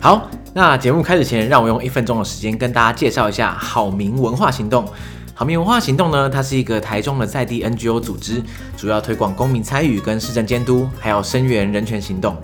好，那节目开始前，让我用一分钟的时间跟大家介绍一下好民文化行动。好民文化行动呢，它是一个台中的在地 NGO 组织，主要推广公民参与跟市政监督，还有声援人权行动。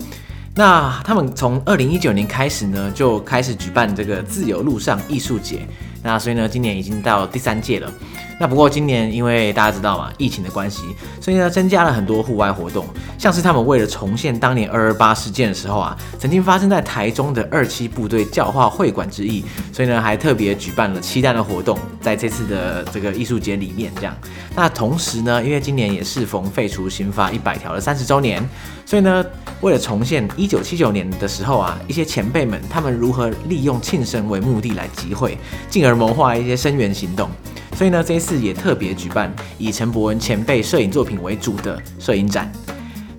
那他们从二零一九年开始呢，就开始举办这个自由路上艺术节。那所以呢，今年已经到第三届了。那不过今年因为大家知道嘛，疫情的关系，所以呢，增加了很多户外活动，像是他们为了重现当年二二八事件的时候啊，曾经发生在台中的二七部队教化会馆之役，所以呢，还特别举办了漆弹的活动，在这次的这个艺术节里面这样。那同时呢，因为今年也适逢废除刑法一百条的三十周年，所以呢，为了重现一九七九年的时候啊，一些前辈们他们如何利用庆生为目的来集会，进而谋划一些声援行动。所以呢，这一次也特别举办以陈博文前辈摄影作品为主的摄影展。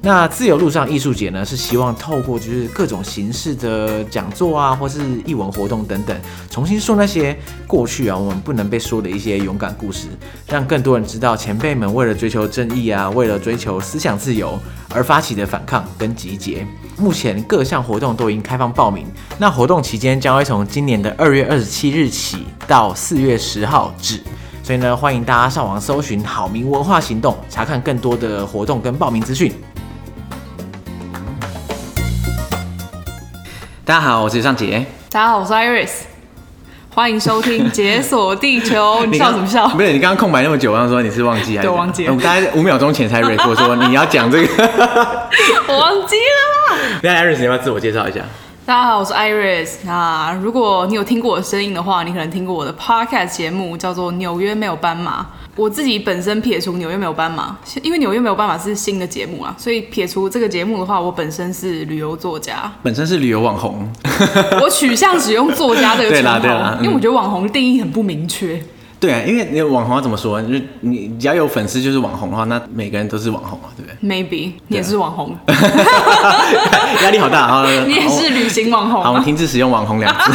那自由路上艺术节呢，是希望透过就是各种形式的讲座啊，或是艺文活动等等，重新说那些过去啊我们不能被说的一些勇敢故事，让更多人知道前辈们为了追求正义啊，为了追求思想自由而发起的反抗跟集结。目前各项活动都已经开放报名，那活动期间将会从今年的二月二十七日起到四月十号止。所以呢，欢迎大家上网搜寻“好民文化行动”，查看更多的活动跟报名资讯。大家好，我是尚杰。大家好，我是 Iris。欢迎收听《解锁地球》。你笑什么笑？不是你刚刚空白那么久，我刚说你是忘记还是？对，忘记了。我大概五秒钟前才 record 说你要讲这个，我忘记了。那 Iris，你要不要自我介绍一下？大家好，我是 Iris。那如果你有听过我的声音的话，你可能听过我的 Podcast 节目，叫做《纽约没有斑马》。我自己本身撇除《纽约没有斑马》，因为《纽约没有斑马》是新的节目啊，所以撇除这个节目的话，我本身是旅游作家，本身是旅游网红。我取向使用作家这个 称号，因为我觉得网红的定义很不明确。对啊，因为你网红要怎么说？就你只要有粉丝就是网红的话，那每个人都是网红啊，对不对？Maybe 你也是网红，压力好大啊！你也是旅行网红。好，我们停止使用“网红”两字。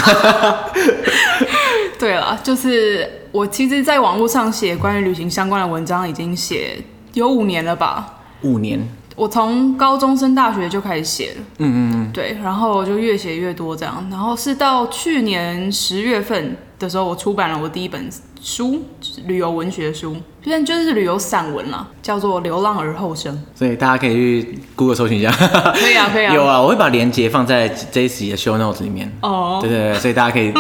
对了，就是我其实，在网络上写关于旅行相关的文章，已经写有五年了吧？五年。我从高中升大学就开始写了。嗯嗯嗯。对，然后就越写越多这样，然后是到去年十月份的时候，我出版了我第一本。书，旅游文学书，现在就是旅游散文了，叫做《流浪而后生》。所以大家可以去 Google 搜寻一下。可以啊，可以啊。有啊，我会把链接放在这一集的 show notes 里面。哦。对对对，所以大家可以，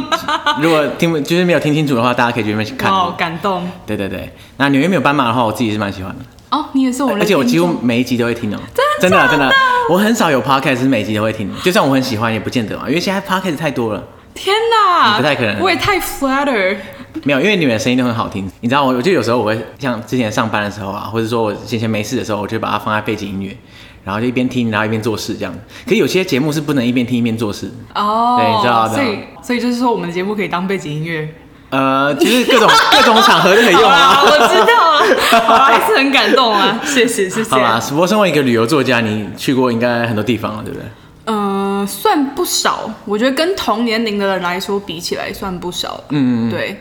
如果听就是没有听清楚的话，大家可以去那边去看。哦，感动。对对对，那纽约没有斑马的话，我自己是蛮喜欢的。哦，你也是我。而且我几乎每一集都会听哦。真的真的真的，我很少有 podcast 是每集都会听，就算我很喜欢，也不见得嘛，因为现在 podcast 太多了。天哪！不太可能。我也太 flatter。没有，因为你们的声音都很好听。你知道，我我就有时候我会像之前上班的时候啊，或者说我闲闲没事的时候，我就把它放在背景音乐，然后就一边听，然后一边做事这样。可是有些节目是不能一边听一边做事。哦。对，你知道的。所以，所以就是说，我们的节目可以当背景音乐。呃，其实各种 各种场合都可以用啊。我知道 啊，还是很感动啊。谢谢，谢谢。好吧，不过身为一个旅游作家，你去过应该很多地方了，对不对？嗯、呃，算不少。我觉得跟同年龄的人来说比起来，算不少。嗯嗯。对。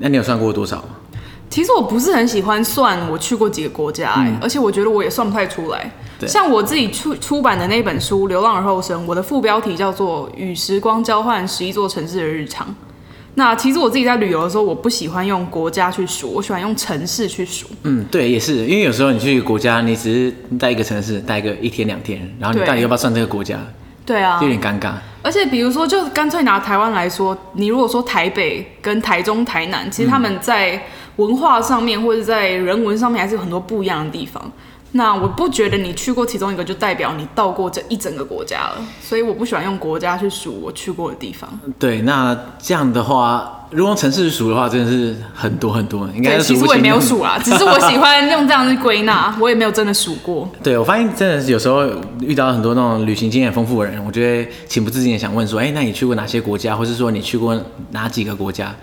那你有算过多少吗？其实我不是很喜欢算我去过几个国家，嗯，而且我觉得我也算不太出来。对，像我自己出出版的那本书《流浪而后生》，我的副标题叫做《与时光交换十一座城市的日常》。那其实我自己在旅游的时候，我不喜欢用国家去数，我喜欢用城市去数。嗯，对，也是，因为有时候你去国家，你只是待一个城市，待个一天两天，然后你到底要不要算这个国家？对啊，有点尴尬。而且比如说，就干脆拿台湾来说，你如果说台北跟台中、台南，其实他们在文化上面或者在人文上面还是有很多不一样的地方。那我不觉得你去过其中一个就代表你到过这一整个国家了，所以我不喜欢用国家去数我去过的地方。对，那这样的话，如果用城市数的话，真的是很多很多，应该。其实我也没有数啦，只是我喜欢用这样去归纳，我也没有真的数过。对，我发现真的是有时候遇到很多那种旅行经验丰富的人，我觉得情不自禁的想问说，哎、欸，那你去过哪些国家，或是说你去过哪几个国家？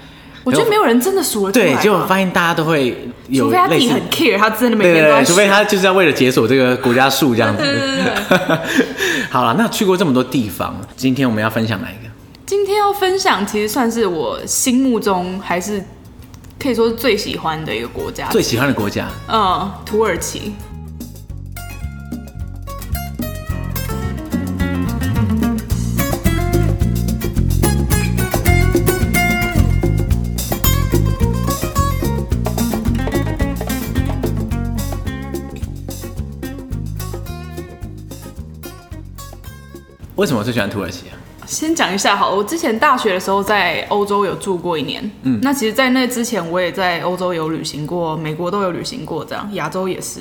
我觉得没有人真的数了。对，结果发现大家都会有，除非他自己很 care，他真的没对，对，对，除非他就是要为了解锁这个国家数这样子。好了，那去过这么多地方，今天我们要分享哪一个？今天要分享，其实算是我心目中还是可以说是最喜欢的一个国家。最喜欢的国家？嗯，土耳其。为什么最喜欢土耳其啊？先讲一下好了，我之前大学的时候在欧洲有住过一年，嗯，那其实，在那之前我也在欧洲有旅行过，美国都有旅行过，这样亚洲也是。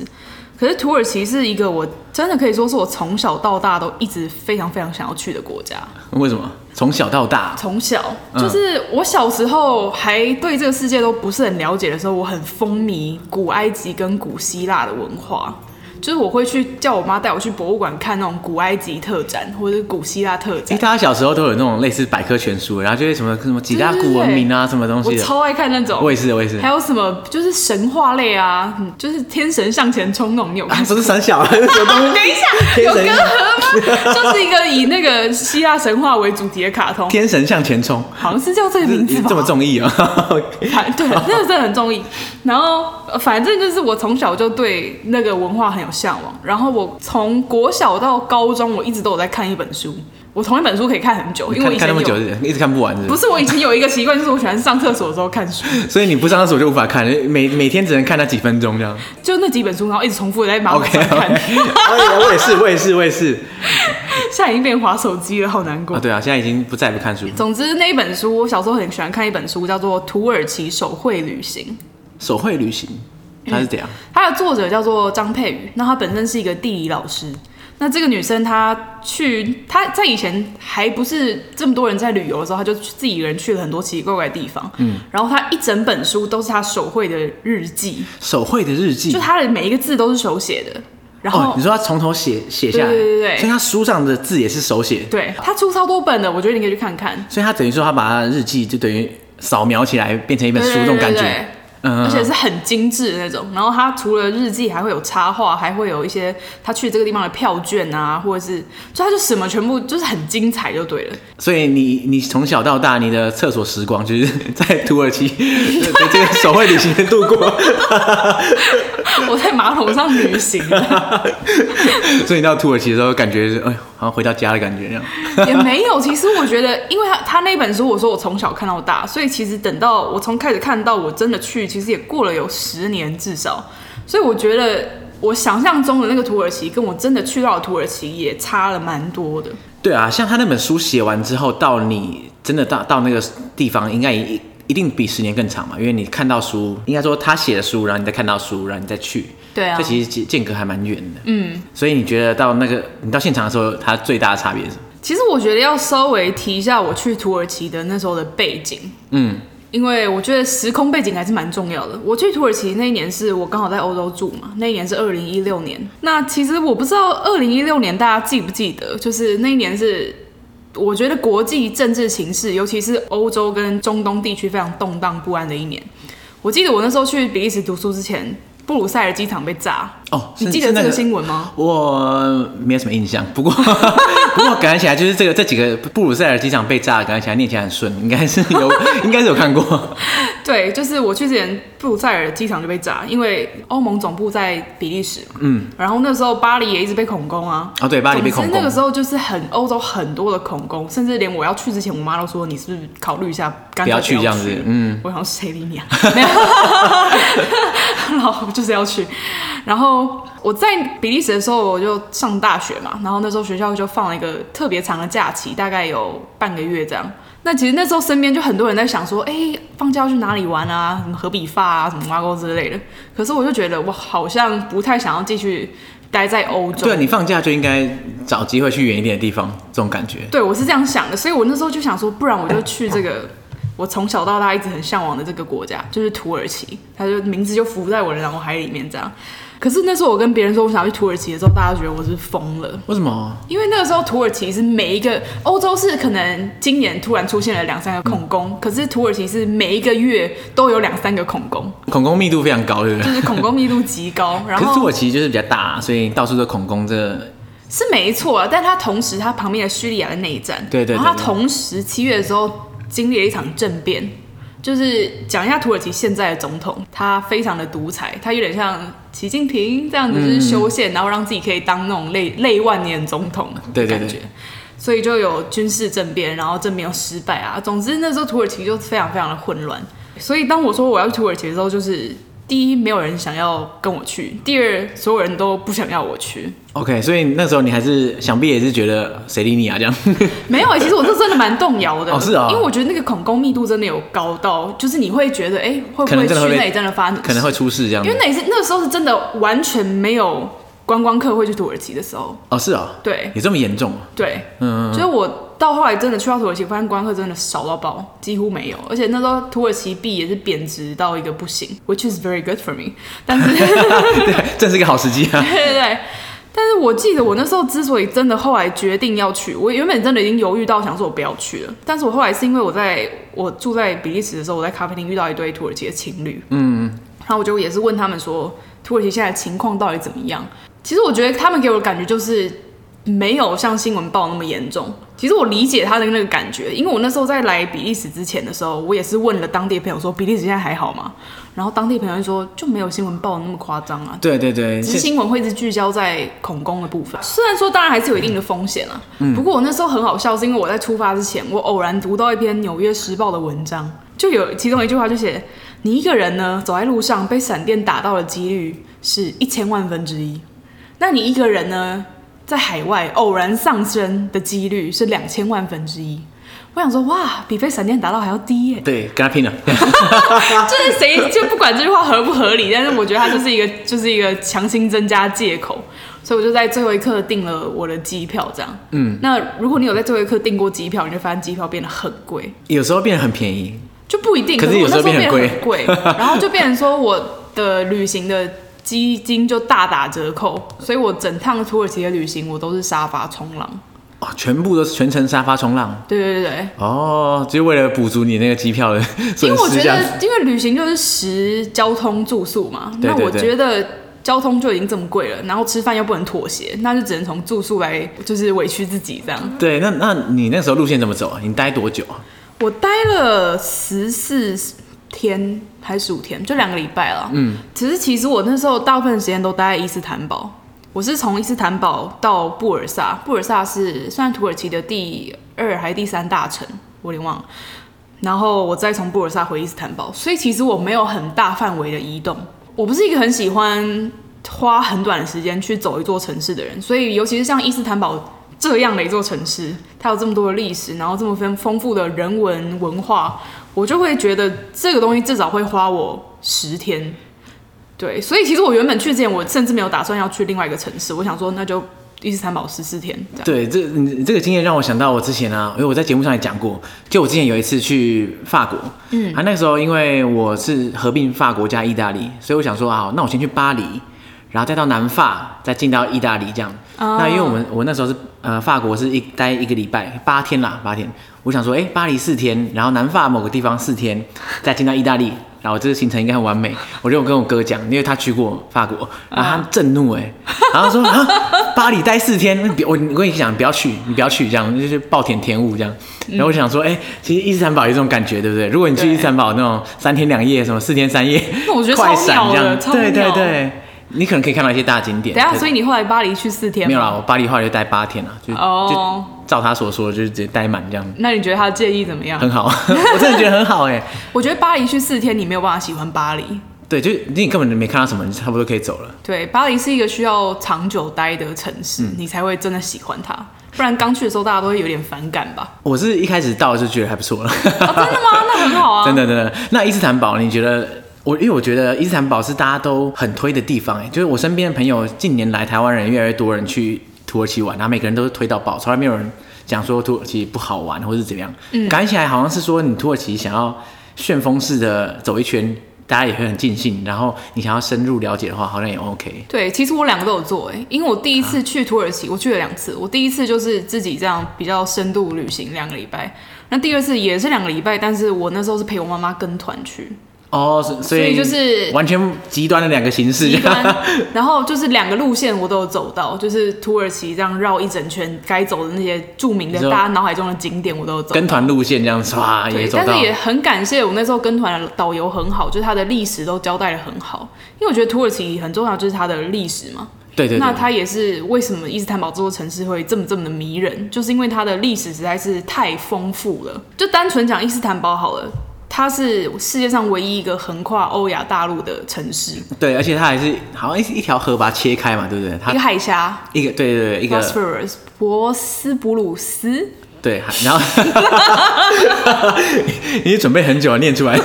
可是土耳其是一个我真的可以说是我从小到大都一直非常非常想要去的国家。为什么？从小到大？从小就是我小时候还对这个世界都不是很了解的时候，我很风靡古埃及跟古希腊的文化。就是我会去叫我妈带我去博物馆看那种古埃及特展或者是古希腊特展。因为大家小时候都有那种类似百科全书，然后就是什么什么几大古文明啊，什么东西。我超爱看那种。我也是，我也是。还有什么就是神话类啊，就是天神向前冲那种，你有看？不是三小啊？等一下，有隔阂吗？就是一个以那个希腊神话为主题的卡通。天神向前冲，好像是叫这个名字。这么中意啊？对，那个真的很中意。然后反正就是我从小就对那个文化很有向往，然后我从国小到高中，我一直都有在看一本书。我同一本书可以看很久，因为我以前有看那么久，一直看不完是不是？不是，我以前有一个习惯，就是我喜欢上厕所的时候看书。所以你不上厕所就无法看，每每天只能看那几分钟这样。就那几本书，然后一直重复在马桶上看。我也是，我也是，我也是。现在已经变滑手机了，好难过。啊，对啊，现在已经不再不看书。总之那一本书，我小时候很喜欢看一本书，叫做《土耳其手绘旅行》。手绘旅行。他是怎样？他的作者叫做张佩宇，那他本身是一个地理老师。那这个女生她去，她在以前还不是这么多人在旅游的时候，她就自己一个人去了很多奇奇怪怪的地方。嗯，然后她一整本书都是她手绘的日记，手绘的日记，就她的每一个字都是手写的。然后、哦、你说她从头写写下来，对对对对，所以她书上的字也是手写。对，她出超多本的，我觉得你可以去看看。所以她等于说，她把她的日记就等于扫描起来变成一本书，这种感觉。而且是很精致的那种，然后他除了日记，还会有插画，还会有一些他去这个地方的票券啊，或者是，所以他就什么全部就是很精彩就对了。所以你你从小到大，你的厕所时光就是在土耳其这个手绘旅行度过。我在马桶上旅行。所以你到土耳其的时候，感觉是哎，好像回到家的感觉那样。也没有，其实我觉得，因为他他那本书，我说我从小看到大，所以其实等到我从开始看到我真的去。其实也过了有十年至少，所以我觉得我想象中的那个土耳其，跟我真的去到的土耳其也差了蛮多的。对啊，像他那本书写完之后，到你真的到到那个地方，应该一一定比十年更长嘛，因为你看到书，应该说他写的书，然后你再看到书，然后你再去。对啊，这其实间隔还蛮远的。嗯，所以你觉得到那个你到现场的时候，它最大的差别是什么？其实我觉得要稍微提一下我去土耳其的那时候的背景。嗯。因为我觉得时空背景还是蛮重要的。我去土耳其那一年是我刚好在欧洲住嘛，那一年是二零一六年。那其实我不知道二零一六年大家记不记得，就是那一年是我觉得国际政治形势，尤其是欧洲跟中东地区非常动荡不安的一年。我记得我那时候去比利时读书之前，布鲁塞尔机场被炸。哦，你记得这个新闻吗？我没有什么印象，不过 不过感觉起来就是这个这几个布鲁塞尔机场被炸，感觉起来念起来很顺，应该是有 应该是有看过。对，就是我去之前布鲁塞尔机场就被炸，因为欧盟总部在比利时嘛。嗯。然后那时候巴黎也一直被恐攻啊。哦，对，巴黎被恐攻。那个时候就是很欧洲很多的恐攻，甚至连我要去之前，我妈都说你是不是考虑一下干脆不要去这样子。嗯。我想谁理你啊？没有。然后 就是要去，然后。我在比利时的时候，我就上大学嘛，然后那时候学校就放了一个特别长的假期，大概有半个月这样。那其实那时候身边就很多人在想说，哎，放假要去哪里玩啊？什么和比发啊，什么挖沟之类的。可是我就觉得我好像不太想要继续待在欧洲。对，你放假就应该找机会去远一点的地方，这种感觉。对，我是这样想的，所以我那时候就想说，不然我就去这个我从小到大一直很向往的这个国家，就是土耳其。它就名字就浮在我的脑海里面这样。可是那时候我跟别人说我想要去土耳其的时候，大家觉得我是疯了。为什么？因为那个时候土耳其是每一个欧洲是可能今年突然出现了两三个恐攻，嗯、可是土耳其是每一个月都有两三个恐攻，恐攻密度非常高，对不对？就是恐攻密度极高。然后可是土耳其就是比较大，所以到处都恐攻，这是没错啊。但它同时它旁边的叙利亚的内战，对对，对，对，然后它同时七月的时候经历了一场政变。就是讲一下土耳其现在的总统，他非常的独裁，他有点像习近平这样子，就是修宪，然后让自己可以当那种类类万年总统的感觉，所以就有军事政变，然后政变又失败啊。总之那时候土耳其就非常非常的混乱。所以当我说我要去土耳其的时候，就是第一，没有人想要跟我去；第二，所有人都不想要我去。OK，所以那时候你还是想必也是觉得谁理你啊？这样 没有、欸，其实我是真的蛮动摇的。哦，是啊、哦，因为我觉得那个恐攻密度真的有高到，就是你会觉得，哎、欸，会不会去那里真的发生，可能会出事这样。因为那是那个时候是真的完全没有观光客会去土耳其的时候。哦，是啊、哦，对，有这么严重？对，嗯，所以我。到后来真的去到土耳其，发现观光客真的少到爆，几乎没有。而且那时候土耳其币也是贬值到一个不行，which is very good for me。但是，对，这是一个好时机啊。对对对。但是我记得我那时候之所以真的后来决定要去，我原本真的已经犹豫到想说我不要去了。但是我后来是因为我在我住在比利时的时候，我在咖啡厅遇到一对土耳其的情侣，嗯，然后我就也是问他们说土耳其现在情况到底怎么样？其实我觉得他们给我的感觉就是。没有像新闻报那么严重。其实我理解他的那个感觉，因为我那时候在来比利时之前的时候，我也是问了当地朋友说，比利时现在还好吗？然后当地朋友就说就没有新闻报的那么夸张啊。对对对，只是新闻会一直聚焦在恐攻的部分。虽然说当然还是有一定的风险啊。嗯。不过我那时候很好笑，是因为我在出发之前，我偶然读到一篇《纽约时报》的文章，就有其中一句话就写：你一个人呢走在路上被闪电打到的几率是一千万分之一。那你一个人呢？在海外偶然上升的几率是两千万分之一。我想说，哇，比被闪电打到还要低耶！对，跟他拼了。就是谁就不管这句话合不合理，但是我觉得他就是一个就是一个强行增加借口，所以我就在最后一刻订了我的机票，这样。嗯。那如果你有在最后一刻订过机票，你就发现机票变得很贵。有时候变得很便宜，就不一定。可是有时候变得很贵，然后就变成说我的旅行的。基金就大打折扣，所以我整趟土耳其的旅行我都是沙发冲浪，哦，全部都是全程沙发冲浪。对对对对。哦，就为了补足你那个机票的 损失。因为我觉得，因为旅行就是食交通住宿嘛，对对对，那我觉得交通就已经这么贵了，然后吃饭又不能妥协，那就只能从住宿来，就是委屈自己这样。对，那那你那时候路线怎么走啊？你待多久啊？我待了十四天还是十五天，就两个礼拜了。嗯，只是其实我那时候大部分时间都待在伊斯坦堡。我是从伊斯坦堡到布尔萨，布尔萨是算土耳其的第二还是第三大城，我有点忘了。然后我再从布尔萨回伊斯坦堡，所以其实我没有很大范围的移动。我不是一个很喜欢花很短的时间去走一座城市的人，所以尤其是像伊斯坦堡这样的一座城市，它有这么多的历史，然后这么丰丰富的人文文化。我就会觉得这个东西至少会花我十天，对，所以其实我原本去之前，我甚至没有打算要去另外一个城市。我想说，那就伊斯坦堡十四天。对，这你这个经验让我想到我之前啊，因为我在节目上也讲过，就我之前有一次去法国，嗯，啊，那个时候因为我是合并法国加意大利，所以我想说啊，那我先去巴黎，然后再到南法，再进到意大利这样。哦、那因为我们我那时候是呃法国是一待一个礼拜八天啦，八天。我想说，哎、欸，巴黎四天，然后南法某个地方四天，再进到意大利，然后这个行程应该很完美。我就跟我哥讲，因为他去过法国，然后他震怒哎，然后说 啊，巴黎待四天，我我跟你讲，不要去，你不要去，这样就是暴殄天物这样。然后我想说，哎、欸，其实伊斯坦堡有这种感觉，对不对？如果你去伊斯坦堡那种三天两夜，什么四天三夜，那我觉得 快闪这样，对对对。你可能可以看到一些大景点。等下，所以你后来巴黎去四天？没有啦，我巴黎后来就待八天了，就、oh. 就照他所说，就是直接待满这样。那你觉得他的建议怎么样？很好，我真的觉得很好哎。我觉得巴黎去四天，你没有办法喜欢巴黎。对，就你根本就没看到什么，你差不多可以走了。对，巴黎是一个需要长久待的城市，嗯、你才会真的喜欢它。不然刚去的时候，大家都会有点反感吧？我是一开始到就觉得还不错了。哦，真的吗？那很好啊。真的真的。那伊斯坦堡，你觉得？我因为我觉得伊斯坦堡是大家都很推的地方，哎，就是我身边的朋友近年来台湾人越来越多人去土耳其玩，然后每个人都是推到爆，从来没有人讲说土耳其不好玩或是怎样。嗯，感觉起来好像是说你土耳其想要旋风式的走一圈，大家也会很尽兴，然后你想要深入了解的话，好像也 OK。对，其实我两个都有做，哎，因为我第一次去土耳其，啊、我去了两次，我第一次就是自己这样比较深度旅行两个礼拜，那第二次也是两个礼拜，但是我那时候是陪我妈妈跟团去。哦，所以就是完全极端的两个形式，极端。然后就是两个路线我都有走到，就是土耳其这样绕一整圈，该走的那些著名的大家脑海中的景点我都有走。跟团路线这样唰也走到。但是也很感谢我那时候跟团的导游很好，就是他的历史都交代的很好。因为我觉得土耳其很重要，就是它的历史嘛。对对对。那它也是为什么伊斯坦堡这座城市会这么这么的迷人，就是因为它的历史实在是太丰富了。就单纯讲伊斯坦堡好了。它是世界上唯一一个横跨欧亚大陆的城市。对，而且它还是好像一一条河把它切开嘛，对不对？它一个海峡，一个对对对，一个博斯普鲁斯。对，然后 你准备很久念出来，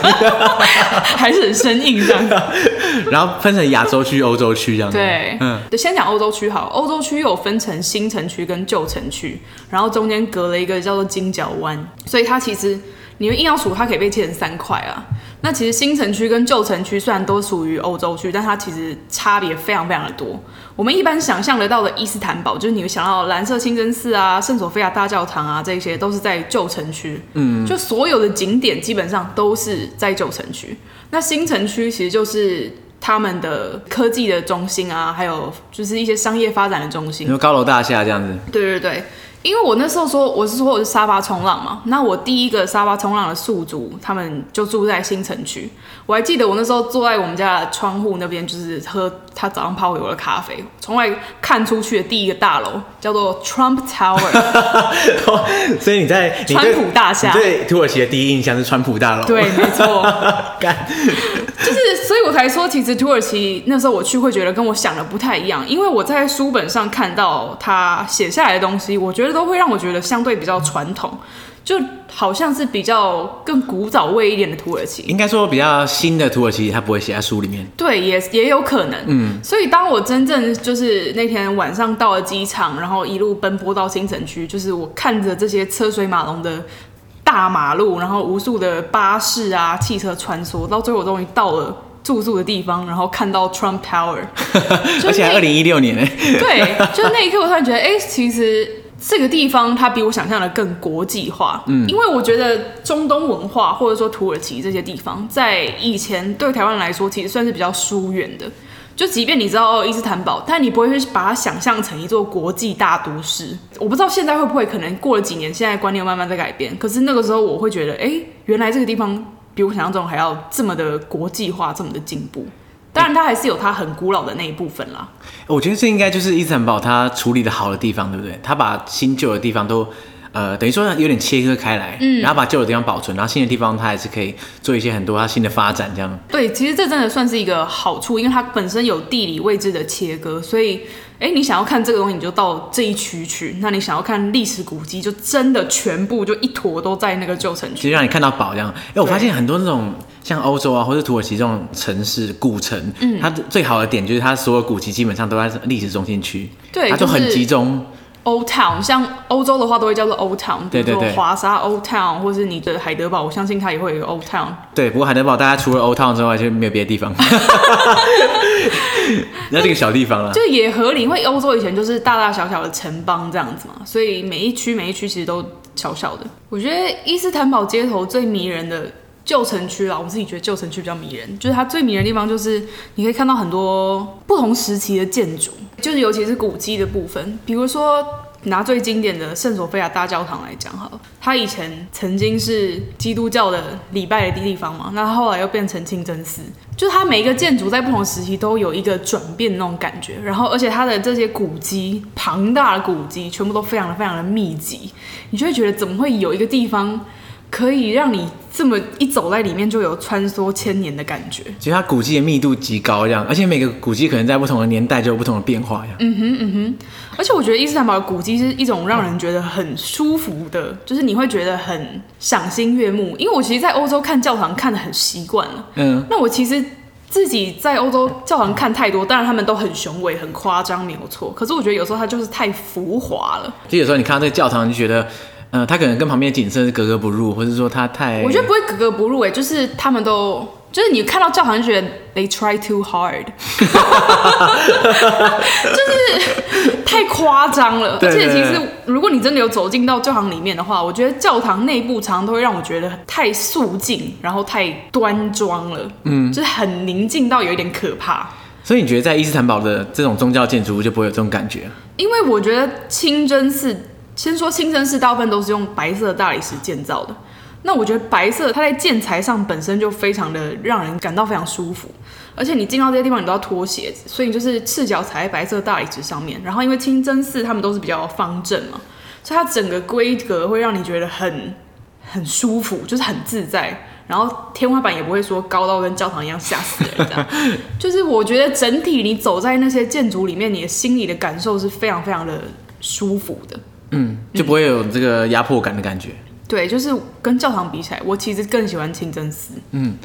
还是很生硬这样。然后分成亚洲区、欧洲区这样。对，嗯，就先讲欧洲区好。欧洲区有分成新城区跟旧城区，然后中间隔了一个叫做金角湾，所以它其实你们硬要数，它可以被切成三块啊。那其实新城区跟旧城区虽然都属于欧洲区，但它其实差别非常非常的多。我们一般想象得到的伊斯坦堡，就是你们想到蓝色清真寺啊、圣索菲亚大教堂啊，这些都是在旧城区。嗯，就所有的景点基本上都是在旧城区。那新城区其实就是他们的科技的中心啊，还有就是一些商业发展的中心，有高楼大厦这样子。对对对。因为我那时候说我是说我是沙发冲浪嘛，那我第一个沙发冲浪的宿主他们就住在新城区。我还记得我那时候坐在我们家的窗户那边，就是喝他早上泡给我的咖啡，从外看出去的第一个大楼叫做 Trump Tower。所以你在川普大厦，对土耳其的第一印象是川普大楼。对，没错。干就是，所以我才说，其实土耳其那时候我去会觉得跟我想的不太一样，因为我在书本上看到他写下来的东西，我觉得。都会让我觉得相对比较传统，就好像是比较更古早味一点的土耳其。应该说比较新的土耳其，它不会写在书里面。对，也也有可能。嗯，所以当我真正就是那天晚上到了机场，然后一路奔波到新城区，就是我看着这些车水马龙的大马路，然后无数的巴士啊、汽车穿梭，到最后我终于到了住宿的地方，然后看到 Trump Tower，而且还二零一六年呢。对，就那一刻我突然觉得，哎、欸，其实。这个地方它比我想象的更国际化，嗯，因为我觉得中东文化或者说土耳其这些地方，在以前对台湾来说其实算是比较疏远的。就即便你知道伊斯坦堡，但你不会去把它想象成一座国际大都市。我不知道现在会不会可能过了几年，现在观念慢慢在改变。可是那个时候我会觉得，哎，原来这个地方比我想象中还要这么的国际化，这么的进步。当然，它还是有它很古老的那一部分啦。我觉得这应该就是伊斯坦堡它处理的好的地方，对不对？它把新旧的地方都，呃，等于说有点切割开来，嗯，然后把旧的地方保存，然后新的地方它还是可以做一些很多它新的发展，这样。对，其实这真的算是一个好处，因为它本身有地理位置的切割，所以。哎，你想要看这个东西，你就到这一区去。那你想要看历史古迹，就真的全部就一坨都在那个旧城区，其实让你看到宝这样。哎，我发现很多那种像欧洲啊，或者土耳其这种城市古城，嗯，它最好的点就是它所有古迹基本上都在历史中心区，对，它就很集中。Old Town，像欧洲的话都会叫做 Old Town，比如说，华沙 Old Town，或是你的海德堡，我相信它也会有一个 Old Town。对，不过海德堡大家除了 Old Town 之外就没有别的地方，那这个小地方了，就也合理，因为欧洲以前就是大大小小的城邦这样子嘛，所以每一区每一区其实都小小的。我觉得伊斯坦堡街头最迷人的旧城区啦，我自己觉得旧城区比较迷人，就是它最迷人的地方就是你可以看到很多不同时期的建筑。就是尤其是古迹的部分，比如说拿最经典的圣索菲亚大教堂来讲好了，它以前曾经是基督教的礼拜的地方嘛，那后来又变成清真寺，就它每一个建筑在不同时期都有一个转变那种感觉，然后而且它的这些古迹，庞大的古迹全部都非常的非常的密集，你就会觉得怎么会有一个地方可以让你这么一走在里面就有穿梭千年的感觉。其实它古迹的密度极高，这样，而且每个古迹可能在不同的年代就有不同的变化，嗯哼嗯哼。而且我觉得伊斯坦堡的古迹是一种让人觉得很舒服的，就是你会觉得很赏心悦目。因为我其实，在欧洲看教堂看的很习惯了。嗯。那我其实自己在欧洲教堂看太多，当然他们都很雄伟、很夸张，没有错。可是我觉得有时候它就是太浮华了。就有时候你看到这个教堂，你就觉得。嗯，他可能跟旁边的景色是格格不入，或者说他太……我觉得不会格格不入，哎，就是他们都，就是你看到教堂就觉得 they try too hard，就是太夸张了。而且其实如果你真的有走进到教堂里面的话，我觉得教堂内部常常都会让我觉得太肃静，然后太端庄了，嗯，就是很宁静到有一点可怕。所以你觉得在伊斯坦堡的这种宗教建筑物就不会有这种感觉？因为我觉得清真寺。先说清真寺，大部分都是用白色的大理石建造的。那我觉得白色它在建材上本身就非常的让人感到非常舒服，而且你进到这些地方你都要脱鞋子，所以你就是赤脚踩在白色大理石上面。然后因为清真寺他们都是比较方正嘛，所以它整个规格会让你觉得很很舒服，就是很自在。然后天花板也不会说高到跟教堂一样吓死人，这样。就是我觉得整体你走在那些建筑里面，你的心里的感受是非常非常的舒服的。嗯，就不会有这个压迫感的感觉。对，就是跟教堂比起来，我其实更喜欢清真寺。嗯。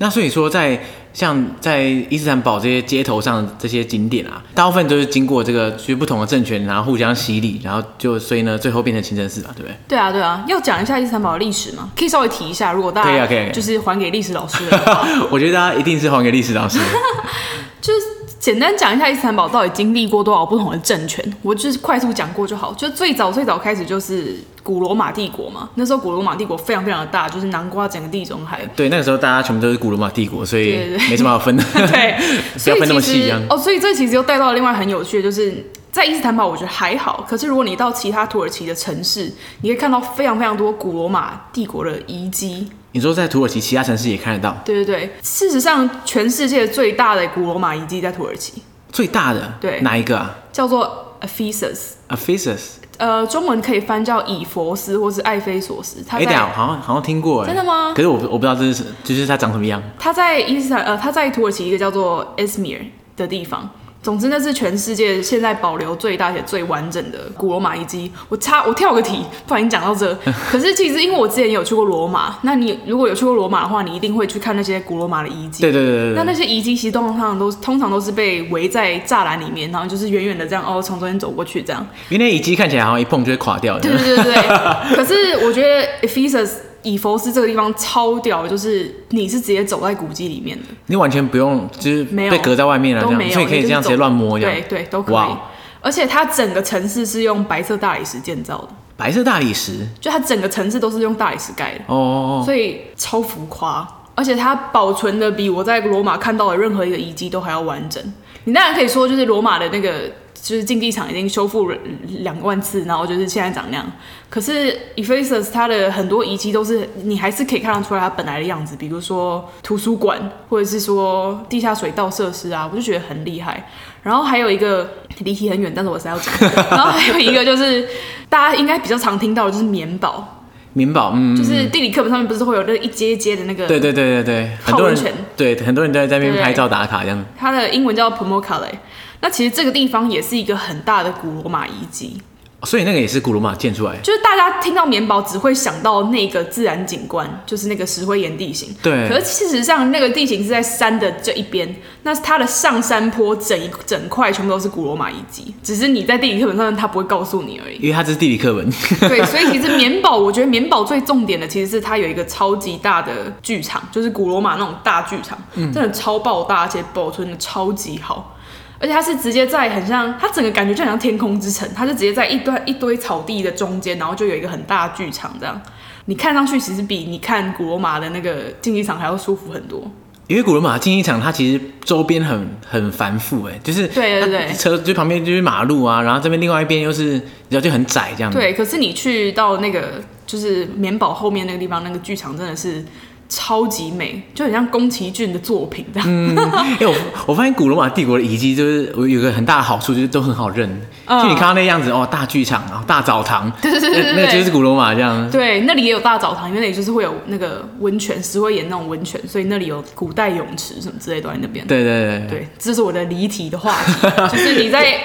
那所以说在，在像在伊斯坦堡这些街头上这些景点啊，大部分都是经过这个就是不同的政权，然后互相洗礼，然后就所以呢，最后变成清真寺嘛，对不对？对啊，对啊。要讲一下伊斯坦堡的历史吗？可以稍微提一下，如果大家可以就是还给历史老师的话，我觉得大家一定是还给历史老师。就是。简单讲一下伊斯坦堡到底经历过多少不同的政权，我就是快速讲过就好。就最早最早开始就是古罗马帝国嘛，那时候古罗马帝国非常非常的大，就是南瓜整个地中海。对，那个时候大家全部都是古罗马帝国，所以没什么好分的。对，不要分那么细一样。哦，所以这其实又带到了另外很有趣的，就是在伊斯坦堡我觉得还好，可是如果你到其他土耳其的城市，你可以看到非常非常多古罗马帝国的遗迹。你说在土耳其其他城市也看得到？对对对，事实上，全世界最大的古罗马遗迹在土耳其。最大的？对，哪一个啊？叫做 Ephesus。Ephesus。呃，中文可以翻叫以佛斯，或是艾菲索斯。哎，对啊，好像好像听过。真的吗？可是我我不知道这是就是它长什么样。它在伊斯坦呃，它在土耳其一个叫做 Esmir 的地方。总之，那是全世界现在保留最大且最完整的古罗马遗迹。我插我跳个题，不然你讲到这。可是其实因为我之前有去过罗马，那你如果有去过罗马的话，你一定会去看那些古罗马的遗迹。对对对对。那那些遗迹其实通常都通常都是被围在栅栏里面，然后就是远远的这样哦，从中间走过去这样。因为那遗迹看起来好像一碰就会垮掉的。对对对对。可是我觉得 Ephesus 以佛斯这个地方超屌，就是你是直接走在古迹里面的，你完全不用就是被隔在外面了，这样，所以可以这样直接乱摸这样，对对都可以。而且它整个城市是用白色大理石建造的，白色大理石，就它整个城市都是用大理石盖的哦，oh, oh, oh. 所以超浮夸，而且它保存的比我在罗马看到的任何一个遗迹都还要完整。你当然可以说，就是罗马的那个。就是竞技场已经修复了两万次，然后就是现在长那样。可是 Ephesus 它的很多遗迹都是你还是可以看得出来它本来的样子，比如说图书馆，或者是说地下水道设施啊，我就觉得很厉害。然后还有一个离题很远，但是我是要讲。然后还有一个就是大家应该比较常听到的就是棉堡。棉堡，嗯，就是地理课本上面不是会有那一阶一阶的那个？对对对对对，很多人对很多人都在那边拍照打卡这样。它的英文叫 Pamukkale。那其实这个地方也是一个很大的古罗马遗迹，所以那个也是古罗马建出来。就是大家听到棉堡只会想到那个自然景观，就是那个石灰岩地形。对。可是事实上，那个地形是在山的这一边，那它的上山坡整一整块全部都是古罗马遗迹，只是你在地理课本上它不会告诉你而已。因为它这是地理课本。对，所以其实棉堡，我觉得棉堡最重点的其实是它有一个超级大的剧场，就是古罗马那种大剧场，真的超爆大，而且保存的超级好。而且它是直接在很像，它整个感觉就很像天空之城，它是直接在一堆一堆草地的中间，然后就有一个很大的剧场这样。你看上去其实比你看古罗马的那个竞技场还要舒服很多。因为古罗马竞技场它其实周边很很繁复，哎，就是对对对，车就旁边就是马路啊，然后这边另外一边又是然后就很窄这样。对，可是你去到那个就是棉堡后面那个地方，那个剧场真的是。超级美，就很像宫崎骏的作品这样。嗯，因为我我发现古罗马帝国的遗迹就是有一个很大的好处，就是都很好认。嗯、就你看到那样子哦，大剧场啊，大澡堂，对对对对，那个就是古罗马这样。对，那里也有大澡堂，因为那里就是会有那个温泉，石灰岩那种温泉，所以那里有古代泳池什么之类都在那边。对对对对，这是我的离题的话题，就是你在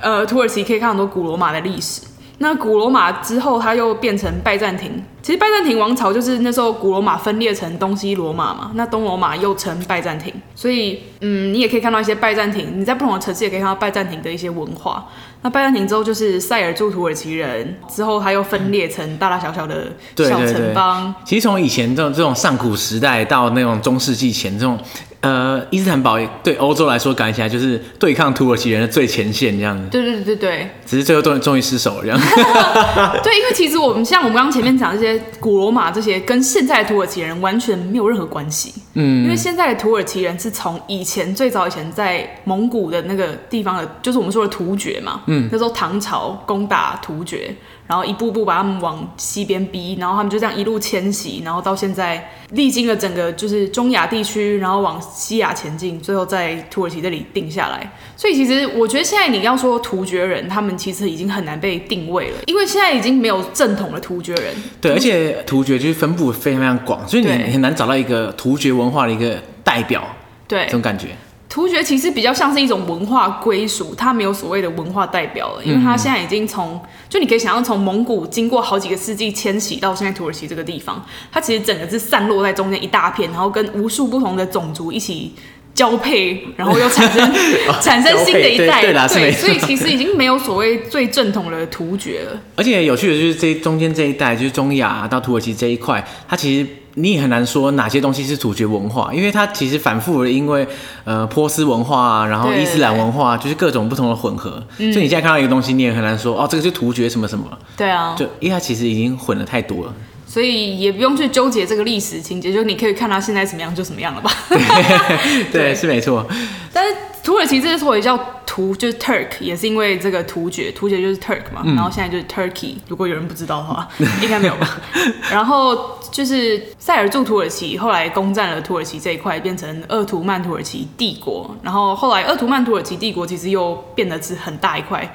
呃土耳其可以看很多古罗马的历史。那古罗马之后，它又变成拜占庭。其实拜占庭王朝就是那时候古罗马分裂成东西罗马嘛，那东罗马又称拜占庭。所以，嗯，你也可以看到一些拜占庭。你在不同的城市也可以看到拜占庭的一些文化。那拜占庭之后就是塞尔柱土耳其人，之后它又分裂成大大小小的小城邦。其实从以前这种这种上古时代到那种中世纪前这种。呃，伊斯坦堡对欧洲来说，感觉起来就是对抗土耳其人的最前线这样子。对对对对，只是最后终终于失手了这样。对，因为其实我们像我们刚刚前面讲这些古罗马这些，跟现在的土耳其人完全没有任何关系。嗯，因为现在的土耳其人是从以前最早以前在蒙古的那个地方的，就是我们说的突厥嘛。嗯，那时候唐朝攻打突厥。然后一步步把他们往西边逼，然后他们就这样一路迁徙，然后到现在历经了整个就是中亚地区，然后往西亚前进，最后在土耳其这里定下来。所以其实我觉得现在你要说突厥人，他们其实已经很难被定位了，因为现在已经没有正统的突厥人。对，而且突厥就是分布非常非常广，所以你很难找到一个突厥文化的一个代表。对，这种感觉。突厥其实比较像是一种文化归属，它没有所谓的文化代表了，因为它现在已经从，就你可以想象从蒙古经过好几个世纪迁徙到现在土耳其这个地方，它其实整个是散落在中间一大片，然后跟无数不同的种族一起交配，然后又产生 产生新的一代，对，对，所以其实已经没有所谓最正统的突厥了。而且有趣的就是这中间这一带，就是中亚到土耳其这一块，它其实。你也很难说哪些东西是突厥文化，因为它其实反复的，因为呃波斯文化啊，然后伊斯兰文化，就是各种不同的混合，所以你现在看到一个东西，你也很难说哦，这个是突厥什么什么。对啊，就因为它其实已经混了太多了，所以也不用去纠结这个历史情节，就你可以看他现在什么样就什么样了吧。对，对，是没错。但是土耳其这时候也叫突，就是 Turk，也是因为这个突厥，突厥就是 Turk 嘛，嗯、然后现在就是 Turkey。如果有人不知道的话，应该没有吧？然后。就是塞尔柱土耳其后来攻占了土耳其这一块，变成鄂图曼土耳其帝国。然后后来鄂图曼土耳其帝国其实又变得是很大一块，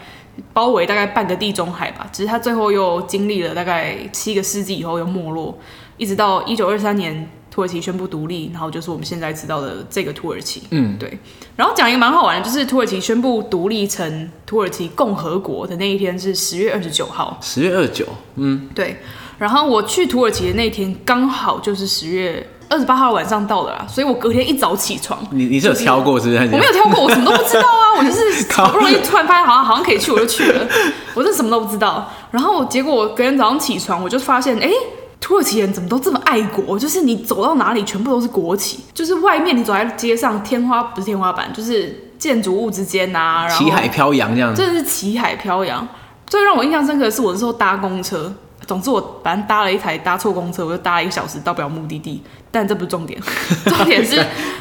包围大概半个地中海吧。只是它最后又经历了大概七个世纪以后又没落，一直到一九二三年土耳其宣布独立，然后就是我们现在知道的这个土耳其。嗯，对。然后讲一个蛮好玩的，就是土耳其宣布独立成土耳其共和国的那一天是十月二十九号。十月二十九，嗯，对。然后我去土耳其的那天刚好就是十月二十八号晚上到的啦，所以我隔天一早起床。你你是有挑过是不是？我没有挑过，我什么都不知道啊！我就是 好不容易突然发现好像好像可以去，我就去了。我真什么都不知道。然后结果我隔天早上起床，我就发现，哎，土耳其人怎么都这么爱国？就是你走到哪里全部都是国旗，就是外面你走在街上，天花不是天花板，就是建筑物之间啊，然后旗海飘扬这样子，真的是旗海飘扬。最让我印象深刻的是我那时候搭公车。总之，我反正搭了一台搭错公车，我就搭了一个小时到不了目的地。但这不是重点，重点是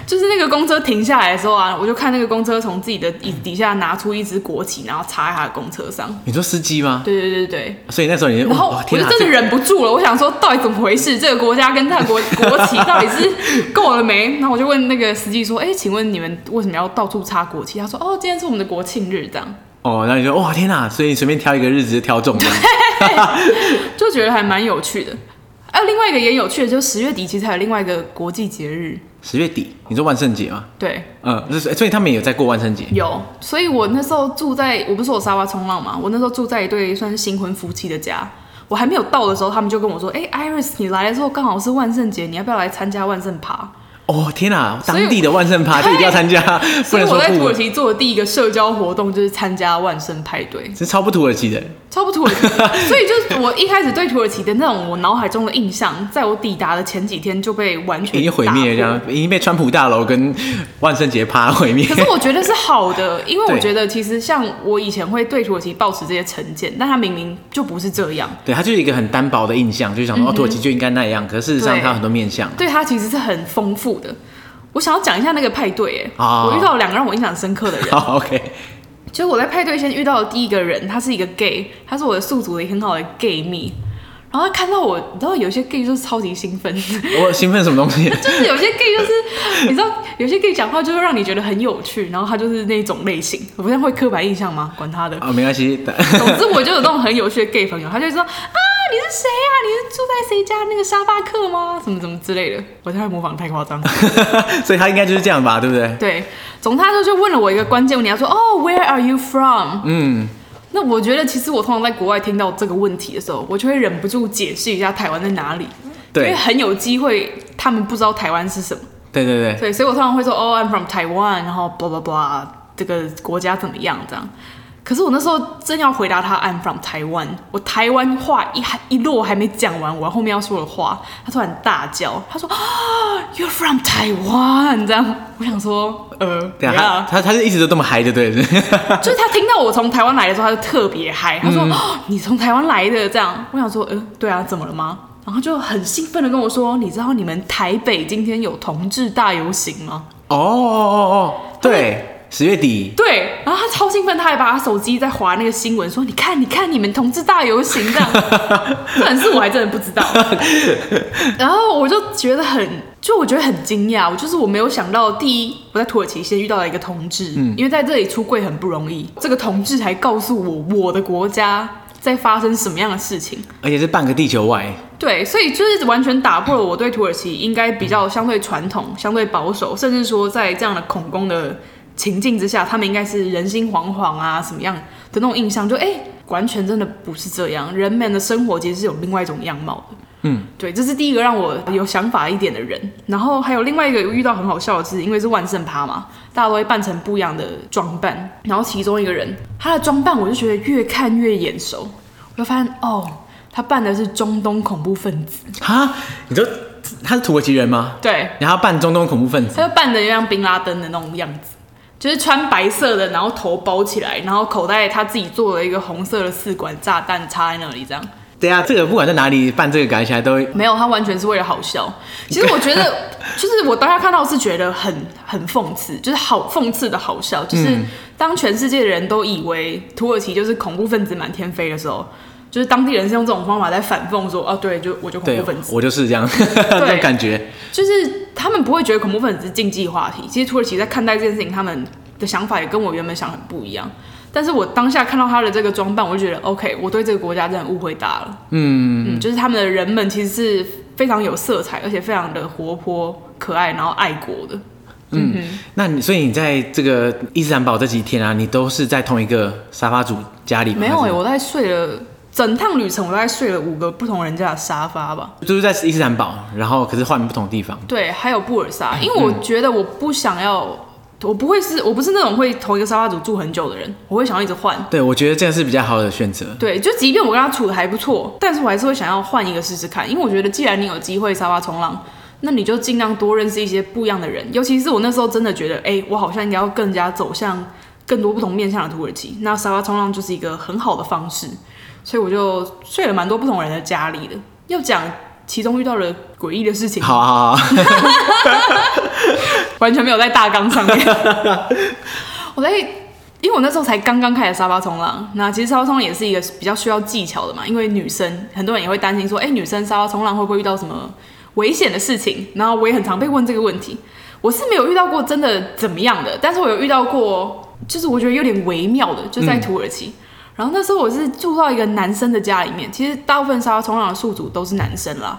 就是那个公车停下来的时候啊，我就看那个公车从自己的椅子底下拿出一支国旗，然后插在他的公车上。你说司机吗？对对对对。所以那时候你就，然后我就真的忍不住了，我想说到底怎么回事？这个国家跟他的国国旗到底是够了没？然后我就问那个司机说：“哎，请问你们为什么要到处插国旗？”他说：“哦，今天是我们的国庆日，这样。”哦，然后你说：“哇，天哪！”所以你随便挑一个日子就挑中了。就觉得还蛮有趣的，还、啊、有另外一个也有趣的，就是十月底其实还有另外一个国际节日。十月底，你说万圣节吗？对，嗯，所以他们也有在过万圣节。有，所以我那时候住在，我不是我沙发冲浪嘛，我那时候住在一对算是新婚夫妻的家。我还没有到的时候，他们就跟我说：“哎、欸，Iris，你来的时候刚好是万圣节，你要不要来参加万圣趴？”哦天哪！当地的万圣趴 就一定要参加，所以我在土耳其做的第一个社交活动就是参加万圣派对，是超不土耳其的，超不土耳其。所以就是我一开始对土耳其的那种我脑海中的印象，在我抵达的前几天就被完全已经毁灭了，这样已经被川普大楼跟万圣节趴毁灭。可是我觉得是好的，因为我觉得其实像我以前会对土耳其抱持这些成见，但他明明就不是这样。对，他就是一个很单薄的印象，就是想说哦，土耳其就应该那样。可是事实上，他有很多面相。对，他其实是很丰富的。我想要讲一下那个派对，哎，oh. 我遇到了两个让我印象深刻的人。Oh, OK，就是我在派对先遇到的第一个人，他是一个 gay，他是我的宿主的很好的 gay 蜜。然后他看到我，你知道有些 gay 就是超级兴奋。我兴奋什么东西？就是有些 gay 就是，你知道有些 gay 讲话就会让你觉得很有趣，然后他就是那种类型。我不像会刻板印象吗？管他的。啊，oh, 没关系。总之我就有那种很有趣的 gay 朋友，他就说啊。你是谁啊？你是住在谁家那个沙发客吗？什么什么之类的，我在模仿太夸张，所以他应该就是这样吧，对不对？对，总之他就就问了我一个关键问题，他说：“哦，Where are you from？” 嗯，那我觉得其实我通常在国外听到这个问题的时候，我就会忍不住解释一下台湾在哪里，对，因为很有机会他们不知道台湾是什么。对对对，对，所以我通常会说：“哦，I'm from Taiwan。”然后 blah blah blah，这个国家怎么样？这样。可是我那时候正要回答他 I'm from Taiwan，我台湾话一还一落还没讲完，我后面要说的话，他突然大叫，他说啊 You're from Taiwan，这样，我想说呃，对啊，他他是一直都这么嗨的，对，就是他听到我从台湾来的时候，他就特别嗨，他说、嗯、你从台湾来的这样，我想说呃，对啊，怎么了吗？然后就很兴奋的跟我说，你知道你们台北今天有同志大游行吗？哦哦哦哦，对。十月底。对，然后他超兴奋，他还把他手机在划那个新闻，说：“你看，你看，你们同志大游行这样。”这件事我还真的不知道。然后我就觉得很，就我觉得很惊讶。我就是我没有想到，第一，我在土耳其先遇到了一个同志，嗯，因为在这里出柜很不容易。这个同志还告诉我，我的国家在发生什么样的事情，而且是半个地球外。对，所以就是完全打破了我对土耳其应该比较相对传统、相对保守，甚至说在这样的恐攻的情境之下，他们应该是人心惶惶啊，什么样的那种印象，就哎，完全真的不是这样。人们的生活其实是有另外一种样貌的。嗯，对，这是第一个让我有想法一点的人。然后还有另外一个遇到很好笑的是，因为是万圣趴嘛，大家都会扮成不一样的装扮。然后其中一个人，他的装扮我就觉得越看越眼熟，我就发现哦。他扮的是中东恐怖分子 哈？你就他是土耳其人吗？对，然后扮中东恐怖分子，他就扮的像宾拉登的那种样子，就是穿白色的，然后头包起来，然后口袋他自己做了一个红色的四管炸弹插在那里，这样。对啊，这个不管在哪里办这个，感觉起来都没有，他完全是为了好笑。其实我觉得，就是我当下看到是觉得很很讽刺，就是好讽刺的好笑，就是当全世界的人都以为土耳其就是恐怖分子满天飞的时候。就是当地人是用这种方法在反讽说，哦，对，就我就恐怖分子，我就是这样，这种感觉。就是他们不会觉得恐怖分子是禁忌话题。其实土耳其在看待这件事情，他们的想法也跟我原本想很不一样。但是我当下看到他的这个装扮，我就觉得，OK，我对这个国家真的误会大了。嗯嗯，就是他们的人们其实是非常有色彩，而且非常的活泼可爱，然后爱国的。嗯，嗯，那你所以你在这个伊斯坦堡这几天啊，你都是在同一个沙发主家里吗？没有哎、欸，我在睡了。整趟旅程我大概睡了五个不同人家的沙发吧，就是在伊斯坦堡，然后可是换不同地方。对，还有布尔萨，因为我觉得我不想要，嗯、我不会是，我不是那种会同一个沙发组住很久的人，我会想要一直换。对，我觉得这样是比较好的选择。对，就即便我跟他处的还不错，但是我还是会想要换一个试试看，因为我觉得既然你有机会沙发冲浪，那你就尽量多认识一些不一样的人，尤其是我那时候真的觉得，哎、欸，我好像应该要更加走向更多不同面向的土耳其，那沙发冲浪就是一个很好的方式。所以我就睡了蛮多不同人的家里的。要讲其中遇到了诡异的事情，好好好，完全没有在大纲上面。我在，因为我那时候才刚刚开始沙发冲浪，那其实沙发冲浪也是一个比较需要技巧的嘛。因为女生很多人也会担心说，哎、欸，女生沙发冲浪会不会遇到什么危险的事情？然后我也很常被问这个问题。我是没有遇到过真的怎么样的，但是我有遇到过，就是我觉得有点微妙的，就在土耳其。嗯然后那时候我是住到一个男生的家里面，其实大部分沙发冲浪的宿主都是男生啦，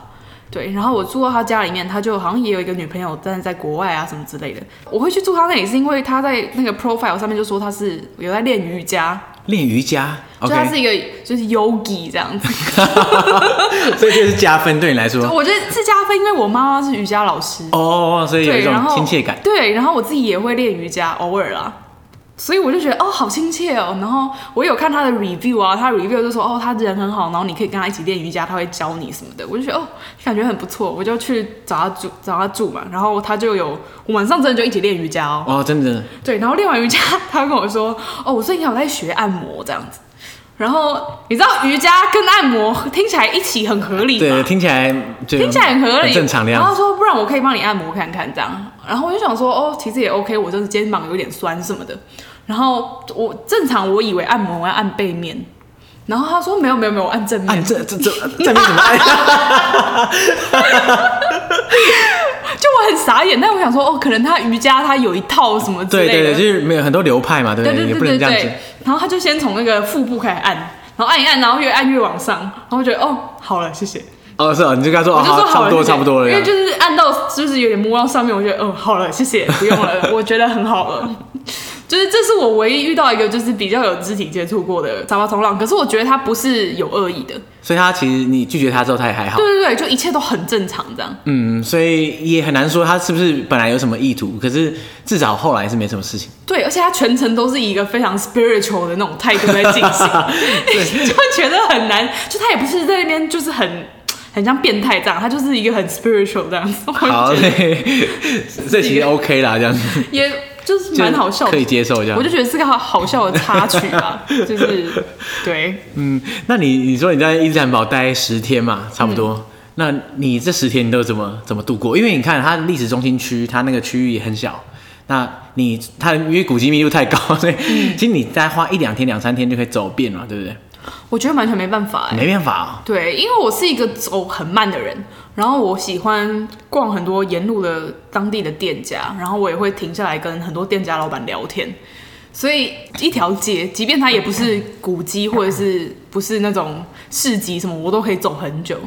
对。然后我住到他家里面，他就好像也有一个女朋友，但是在国外啊什么之类的。我会去住他那里，是因为他在那个 profile 上面就说他是有在练瑜伽，练瑜伽，就他是一个就是 yogi 这样子，所以就是加分对你来说？我觉得是加分，因为我妈妈是瑜伽老师哦，所以有一种亲切感。对，然后我自己也会练瑜伽，偶尔啦。所以我就觉得哦，好亲切哦。然后我有看他的 review 啊，他 review 就说哦，他人很好，然后你可以跟他一起练瑜伽，他会教你什么的。我就觉得哦，感觉很不错，我就去找他住，找他住嘛。然后他就有，我晚上真的就一起练瑜伽哦。哦，真的真的。对，然后练完瑜伽，他跟我说哦，我最近好像在学按摩这样子。然后你知道瑜伽跟按摩听起来一起很合理吗？对，听起来听起来很合理，正常的样子。然后说不然我可以帮你按摩看看这样。然后我就想说哦，其实也 OK，我就是肩膀有点酸什么的。然后我正常，我以为按摩我要按背面，然后他说没有没有没有，我按正面。按正正正正面怎么按？就我很傻眼，但我想说哦，可能他瑜伽他有一套什么之类的。对对对，就是没有很多流派嘛，对不对？对对对对对，对。然后他就先从那个腹部开始按，然后按一按，然后越按越往上，然后我觉得哦，好了，谢谢。哦，是啊，你就跟他说，我就说好，差不多差不多了，因为就是按到就是有点摸到上面，我觉得嗯，好了，谢谢，不用了，我觉得很好了。就是这是我唯一遇到一个就是比较有肢体接触过的沙发冲浪，可是我觉得他不是有恶意的，所以他其实你拒绝他之后他也还好，对对对，就一切都很正常这样。嗯，所以也很难说他是不是本来有什么意图，可是至少后来是没什么事情。对，而且他全程都是以一个非常 spiritual 的那种态度在进行，就会觉得很难，就他也不是在那边就是很很像变态这样，他就是一个很 spiritual 这样子。好嘞，这其实 OK 啦，这样子也。就是蛮好笑的，可以接受这样。我就觉得是个好好笑的插曲吧，就是对，嗯，那你你说你在伊斯坦堡待十天嘛，差不多，嗯、那你这十天你都怎么怎么度过？因为你看它历史中心区，它那个区域也很小，那你它因为古迹密度太高，所以其实你再花一两天、两三天就可以走遍了，对不对？我觉得完全没办法，没办法哦。对，因为我是一个走很慢的人，然后我喜欢逛很多沿路的当地的店家，然后我也会停下来跟很多店家老板聊天。所以一条街，即便它也不是古迹或者是不是那种市集什么，我都可以走很久。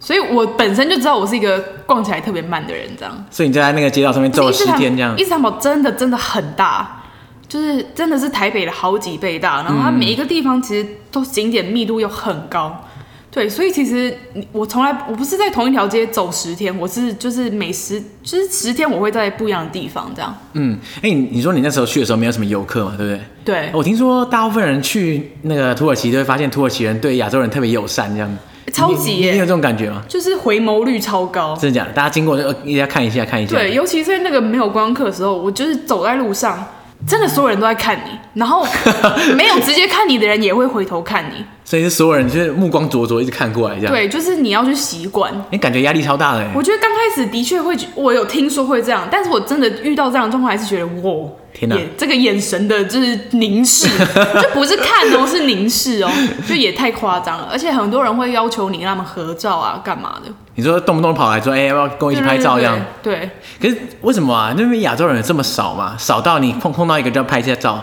所以我本身就知道我是一个逛起来特别慢的人，这样。所以你就在那个街道上面走了十天这样。伊斯坦堡真的真的很大。就是真的是台北的好几倍大，然后它每一个地方其实都景点密度又很高，对，所以其实我从来我不是在同一条街走十天，我是就是每十就是十天我会在不一样的地方这样。嗯，哎，你说你那时候去的时候没有什么游客嘛，对不对？对，我听说大部分人去那个土耳其都会发现土耳其人对亚洲人特别友善，这样。超级耶，你有这种感觉吗？就是回眸率超高，真的假的？大家经过就一定要看一下看一下。对，尤其是那个没有观光客的时候，我就是走在路上。真的，所有人都在看你，然后 没有直接看你的人也会回头看你，所以是所有人就是目光灼灼，一直看过来这样。对，就是你要去习惯。你感觉压力超大的。我觉得刚开始的确会，我有听说会这样，但是我真的遇到这样的状况，还是觉得哇。天哪，这个眼神的就是凝视，就不是看哦，是凝视哦，就也太夸张了。而且很多人会要求你跟他们合照啊，干嘛的？你说动不动跑来说，哎、欸，要不要跟我一起拍照这样？对。可是为什么啊？那边亚洲人有这么少嘛？少到你碰碰到一个就要拍一下照？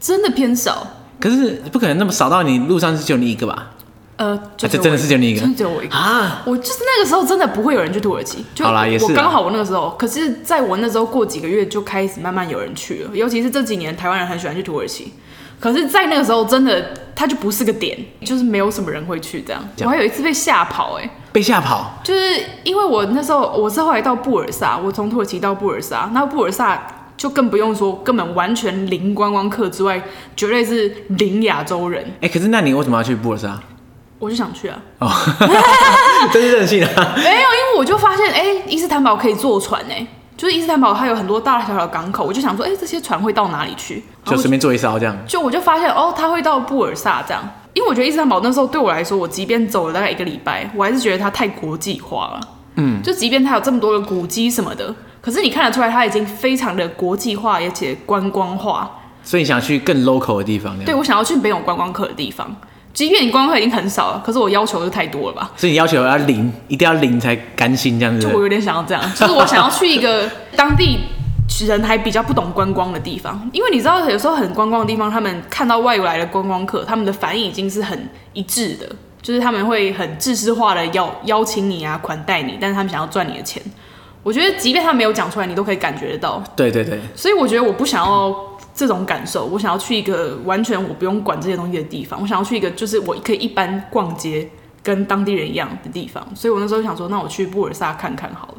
真的偏少。可是不可能那么少到你路上是只有你一个吧？呃，这、啊、真的是只有你一个，真只有我一个啊！我就是那个时候真的不会有人去土耳其，就好啦，也是。我刚好我那个时候，可是在我那时候过几个月就开始慢慢有人去了，尤其是这几年台湾人很喜欢去土耳其。可是，在那个时候真的它就不是个点，就是没有什么人会去这样。这样我还有一次被吓跑、欸，哎，被吓跑，就是因为我那时候我是后来到布尔萨，我从土耳其到布尔萨，那布尔萨就更不用说，根本完全零观光客之外，绝对是零亚洲人。哎、欸，可是那你为什么要去布尔萨？我就想去啊！哦，真是任性啊！没有，因为我就发现，哎、欸，伊斯坦堡可以坐船，哎，就是伊斯坦堡它有很多大大小小的港口，我就想说，哎、欸，这些船会到哪里去？就随便坐一艘这样。就我就发现，哦，它会到布尔萨这样，因为我觉得伊斯坦堡那时候对我来说，我即便走了大概一个礼拜，我还是觉得它太国际化了。嗯，就即便它有这么多的古迹什么的，可是你看得出来，它已经非常的国际化，而且观光化。所以你想去更 local 的地方？对，我想要去没有观光客的地方。即便你观光客已经很少了，可是我要求就太多了吧？所以你要求要零，一定要零才甘心这样子。就我有点想要这样，就是我想要去一个当地人还比较不懂观光的地方，因为你知道有时候很观光的地方，他们看到外来的观光客，他们的反应已经是很一致的，就是他们会很制式化的邀邀请你啊，款待你，但是他们想要赚你的钱。我觉得即便他没有讲出来，你都可以感觉得到。对对对。所以我觉得我不想要这种感受，我想要去一个完全我不用管这些东西的地方。我想要去一个就是我可以一般逛街，跟当地人一样的地方。所以我那时候想说，那我去布尔萨看看好了。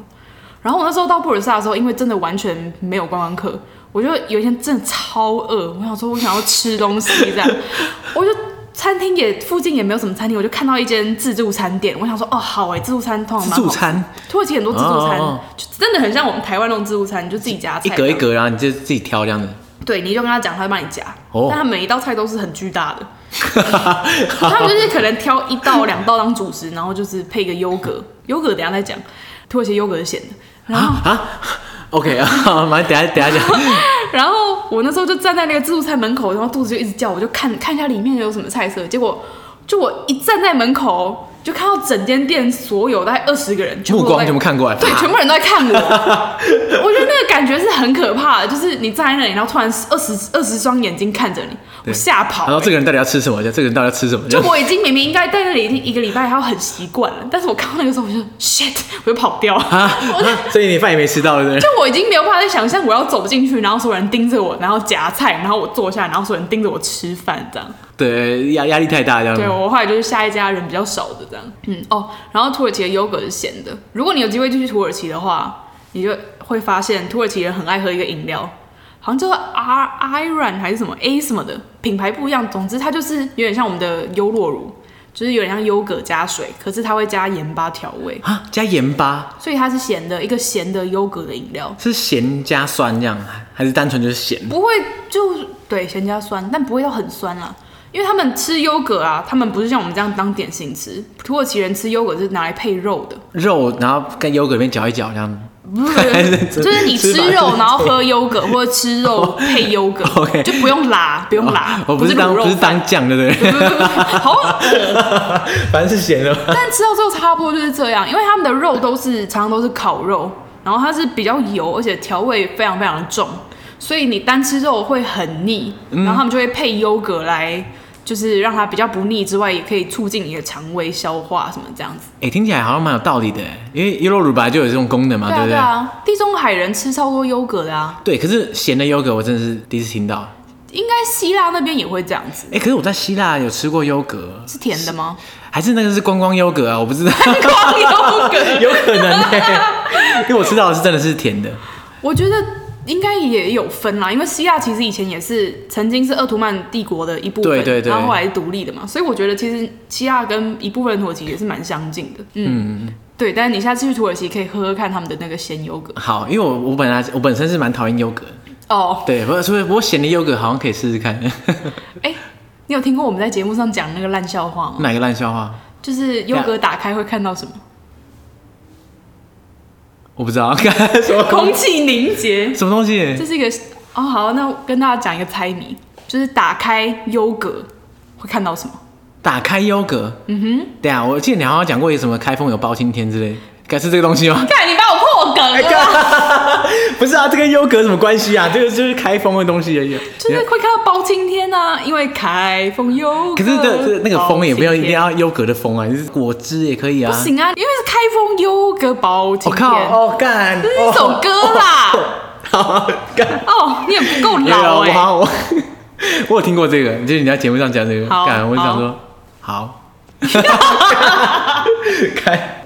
然后我那时候到布尔萨的时候，因为真的完全没有观光客，我就有一天真的超饿，我想说我想要吃东西这样，我就。餐厅也附近也没有什么餐厅，我就看到一间自助餐店，我想说哦好哎，自助餐通常。自助餐，土耳其很多自助餐，哦哦哦就真的很像我们台湾那种自助餐，你就自己夹菜，一格一格，然后你就自己挑这样子。对，你就跟他讲，他会帮你夹。哦。但他每一道菜都是很巨大的，他们就是可能挑一道两道当主食，然后就是配个优格，优格等下再讲。土耳其优格是咸的。然后啊，啊，OK 啊，马上等下等下讲。然后我那时候就站在那个自助餐门口，然后肚子就一直叫，我就看看一下里面有什么菜色。结果就我一站在门口，就看到整间店所有大概二十个人，目光全部看过来，对，全部人都在看我。我觉得那个感觉是很可怕的，就是你站在那里，然后突然二十二十双眼睛看着你，我吓跑、欸。然后这个人到底要吃什么？这个人到底要吃什么？就我已经明明应该在那里已经一个礼拜，还要很习惯了，但是我看到那个时候，我就 shit，我就跑掉了。啊、所以你饭也没吃到，对不对？就我已经没有办法再想象我要走进去，然后所有人盯着我，然后夹菜，然后我坐下，然后所有人盯着我吃饭，这样。对，压压力太大，这样。对，我后来就是下一家人比较少的这样。嗯哦，然后土耳其的优格是咸的。如果你有机会去土耳其的话，你就会发现土耳其人很爱喝一个饮料，好像叫做 R Iran 还是什么 A 什么的，品牌不一样。总之它就是有点像我们的优酪乳，就是有点像优格加水，可是它会加盐巴调味啊，加盐巴，所以它是咸的，一个咸的优格的饮料。是咸加酸这样，还是单纯就是咸？不会，就对，咸加酸，但不会到很酸啦。因为他们吃优格啊，他们不是像我们这样当点心吃，土耳其人吃优格是拿来配肉的，肉然后跟优格里面搅一搅这样。不是，就是你吃肉，然后喝优格，或者吃肉 配优格，okay. 就不用拉，不用拉。我不是当不是当酱，对不对？好恶，反正是咸的。但吃到最后差不多就是这样，因为他们的肉都是常常都是烤肉，然后它是比较油，而且调味非常非常的重，所以你单吃肉会很腻，然后他们就会配优格来。就是让它比较不腻之外，也可以促进你的肠胃消化什么这样子。哎、欸，听起来好像蛮有道理的，因为优酪乳本来就有这种功能嘛，对，不对？对啊，地中海人吃超多优格的啊。对，可是咸的优格我真的是第一次听到。应该希腊那边也会这样子。哎、欸，可是我在希腊有吃过优格，是甜的吗？还是那个是观光优格啊？我不知道。观光优格 有可能呢，因为我吃到的是真的是甜的。我觉得。应该也有分啦，因为希腊其实以前也是曾经是鄂图曼帝国的一部分，对对对，然后后来是独立的嘛，所以我觉得其实希腊跟一部分土耳其也是蛮相近的。嗯，嗯对，但是你下次去土耳其可以喝喝看他们的那个咸优格。好，因为我我本来我本身是蛮讨厌优格哦，对，不过所以不过咸的优格好像可以试试看。哎、欸，你有听过我们在节目上讲那个烂笑话吗？哪个烂笑话？就是优格打开会看到什么？我不知道，什么空气凝结？什么东西？这是一个哦，好，那跟大家讲一个猜谜，就是打开优格会看到什么？打开优格，嗯哼，对啊，我记得你好像讲过有什么开封有包青天之类，该是这个东西吗？看你把我破梗了，欸、不是啊，这跟优格什么关系啊？这个就是开封的东西而已，就是会看到包青天啊，因为开封优格。可是那个封也不要一定要优格的封啊，就是果汁也可以啊。不行啊，因为是开封优格包青天。我、oh, 靠，哦干，这是一首歌啦。好干，哦，你也不够老哎、欸。我我，我有听过这个，就是你在节目上讲这个，干，我就想说好。开，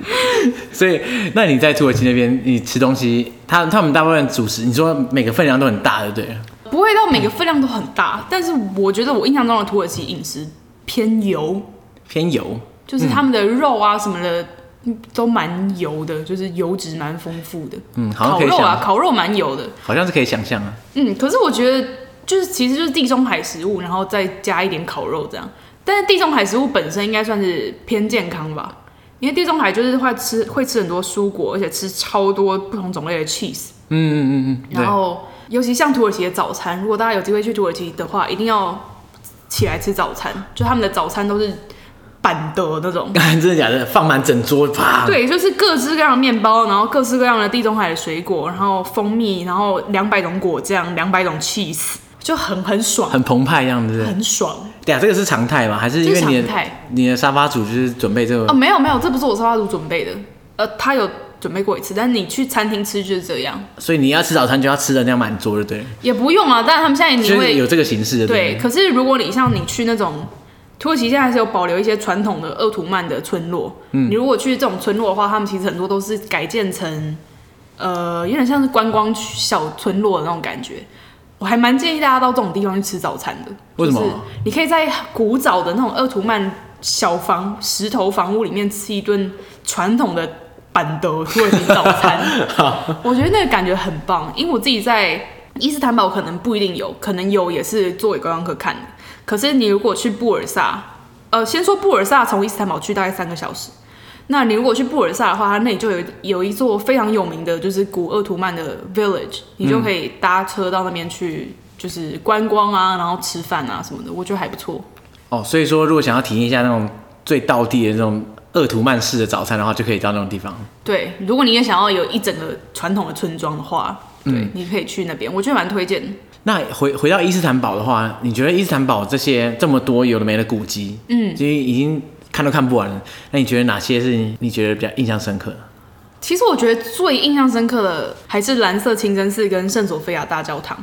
所以那你在土耳其那边，你吃东西，他他们大部分主食，你说每个分量都很大，对不对？不会到每个分量都很大，但是我觉得我印象中的土耳其饮食偏油，偏油，就是他们的肉啊什么的都蛮油的，就是油脂蛮丰富的。嗯，烤肉啊，烤肉蛮油的，好像是可以想象啊。嗯，可是我觉得就是其实就是地中海食物，然后再加一点烤肉这样。但是地中海食物本身应该算是偏健康吧，因为地中海就是会吃会吃很多蔬果，而且吃超多不同种类的 cheese。嗯嗯嗯嗯。然后尤其像土耳其的早餐，如果大家有机会去土耳其的话，一定要起来吃早餐。就他们的早餐都是板的那种，真的假的？放满整桌，啪！对，就是各式各样的面包，然后各式各样的地中海的水果，然后蜂蜜，然后两百种果酱，两百种 cheese。就很很爽，很澎湃，这样子，很爽。对啊，这个是常态吗？还是因为你的你的沙发主就是准备这个？哦，没有没有，这不是我沙发主准备的。呃，他有准备过一次，但是你去餐厅吃就是这样。所以你要吃早餐就要吃的那样满桌，对不对？也不用啊，但是他们现在你会有这个形式的。对，可是如果你像你去那种土耳其，现在还是有保留一些传统的鄂图曼的村落。嗯，你如果去这种村落的话，他们其实很多都是改建成呃，有点像是观光小村落的那种感觉。我还蛮建议大家到这种地方去吃早餐的。为什么？就是你可以在古早的那种鄂图曼小房石头房屋里面吃一顿传统的板德土耳其早餐。我觉得那个感觉很棒，因为我自己在伊斯坦堡可能不一定有，可能有也是作为观光客看的。可是你如果去布尔萨，呃，先说布尔萨从伊斯坦堡去大概三个小时。那你如果去布尔萨的话，它那里就有有一座非常有名的，就是古鄂图曼的 village，你就可以搭车到那边去，就是观光啊，然后吃饭啊什么的，我觉得还不错。哦，所以说如果想要体验一下那种最道地的那种鄂图曼式的早餐的话，就可以到那种地方。对，如果你也想要有一整个传统的村庄的话，对，嗯、你可以去那边，我觉得蛮推荐。那回回到伊斯坦堡的话，你觉得伊斯坦堡这些这么多有的没的古迹，嗯，其实已经。看都看不完了，那你觉得哪些是你觉得比较印象深刻的？其实我觉得最印象深刻的还是蓝色清真寺跟圣索菲亚大教堂，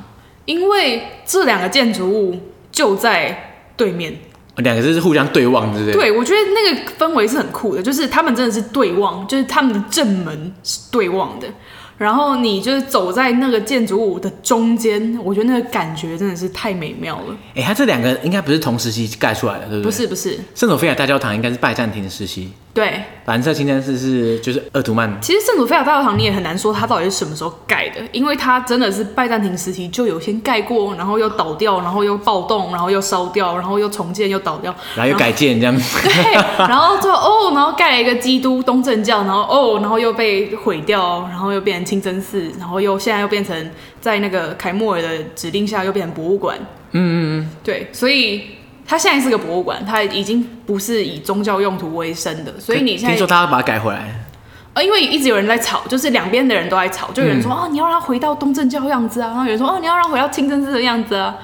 因为这两个建筑物就在对面，两个是互相对望，对不对？对，我觉得那个氛围是很酷的，就是他们真的是对望，就是他们的正门是对望的。然后你就是走在那个建筑物的中间，我觉得那个感觉真的是太美妙了。哎，它这两个应该不是同时期盖出来的，对不对？不是，不是。圣索菲亚大教堂应该是拜占庭的时期。对，蓝色清真寺是就是鄂图曼。其实圣祖菲亚大教堂你也很难说它到底是什么时候盖的，因为它真的是拜占庭时期就有先盖过，然后又倒掉，然后又暴动，然后又烧掉，然后又重建又倒掉，然后又改建这样子。对，然后最后哦，然后盖了一个基督东正教，然后哦，然后又被毁掉，然后又变成清真寺，然后又现在又变成在那个凯莫尔的指令下又变成博物馆。嗯嗯嗯，对，所以。它现在是个博物馆，它已经不是以宗教用途为生的，所以你现在听说他要把它改回来，呃，因为一直有人在吵，就是两边的人都在吵，就有人说啊、你要让它回到东正教样子啊，然后有人说哦，你要让它回到清真寺的样子啊，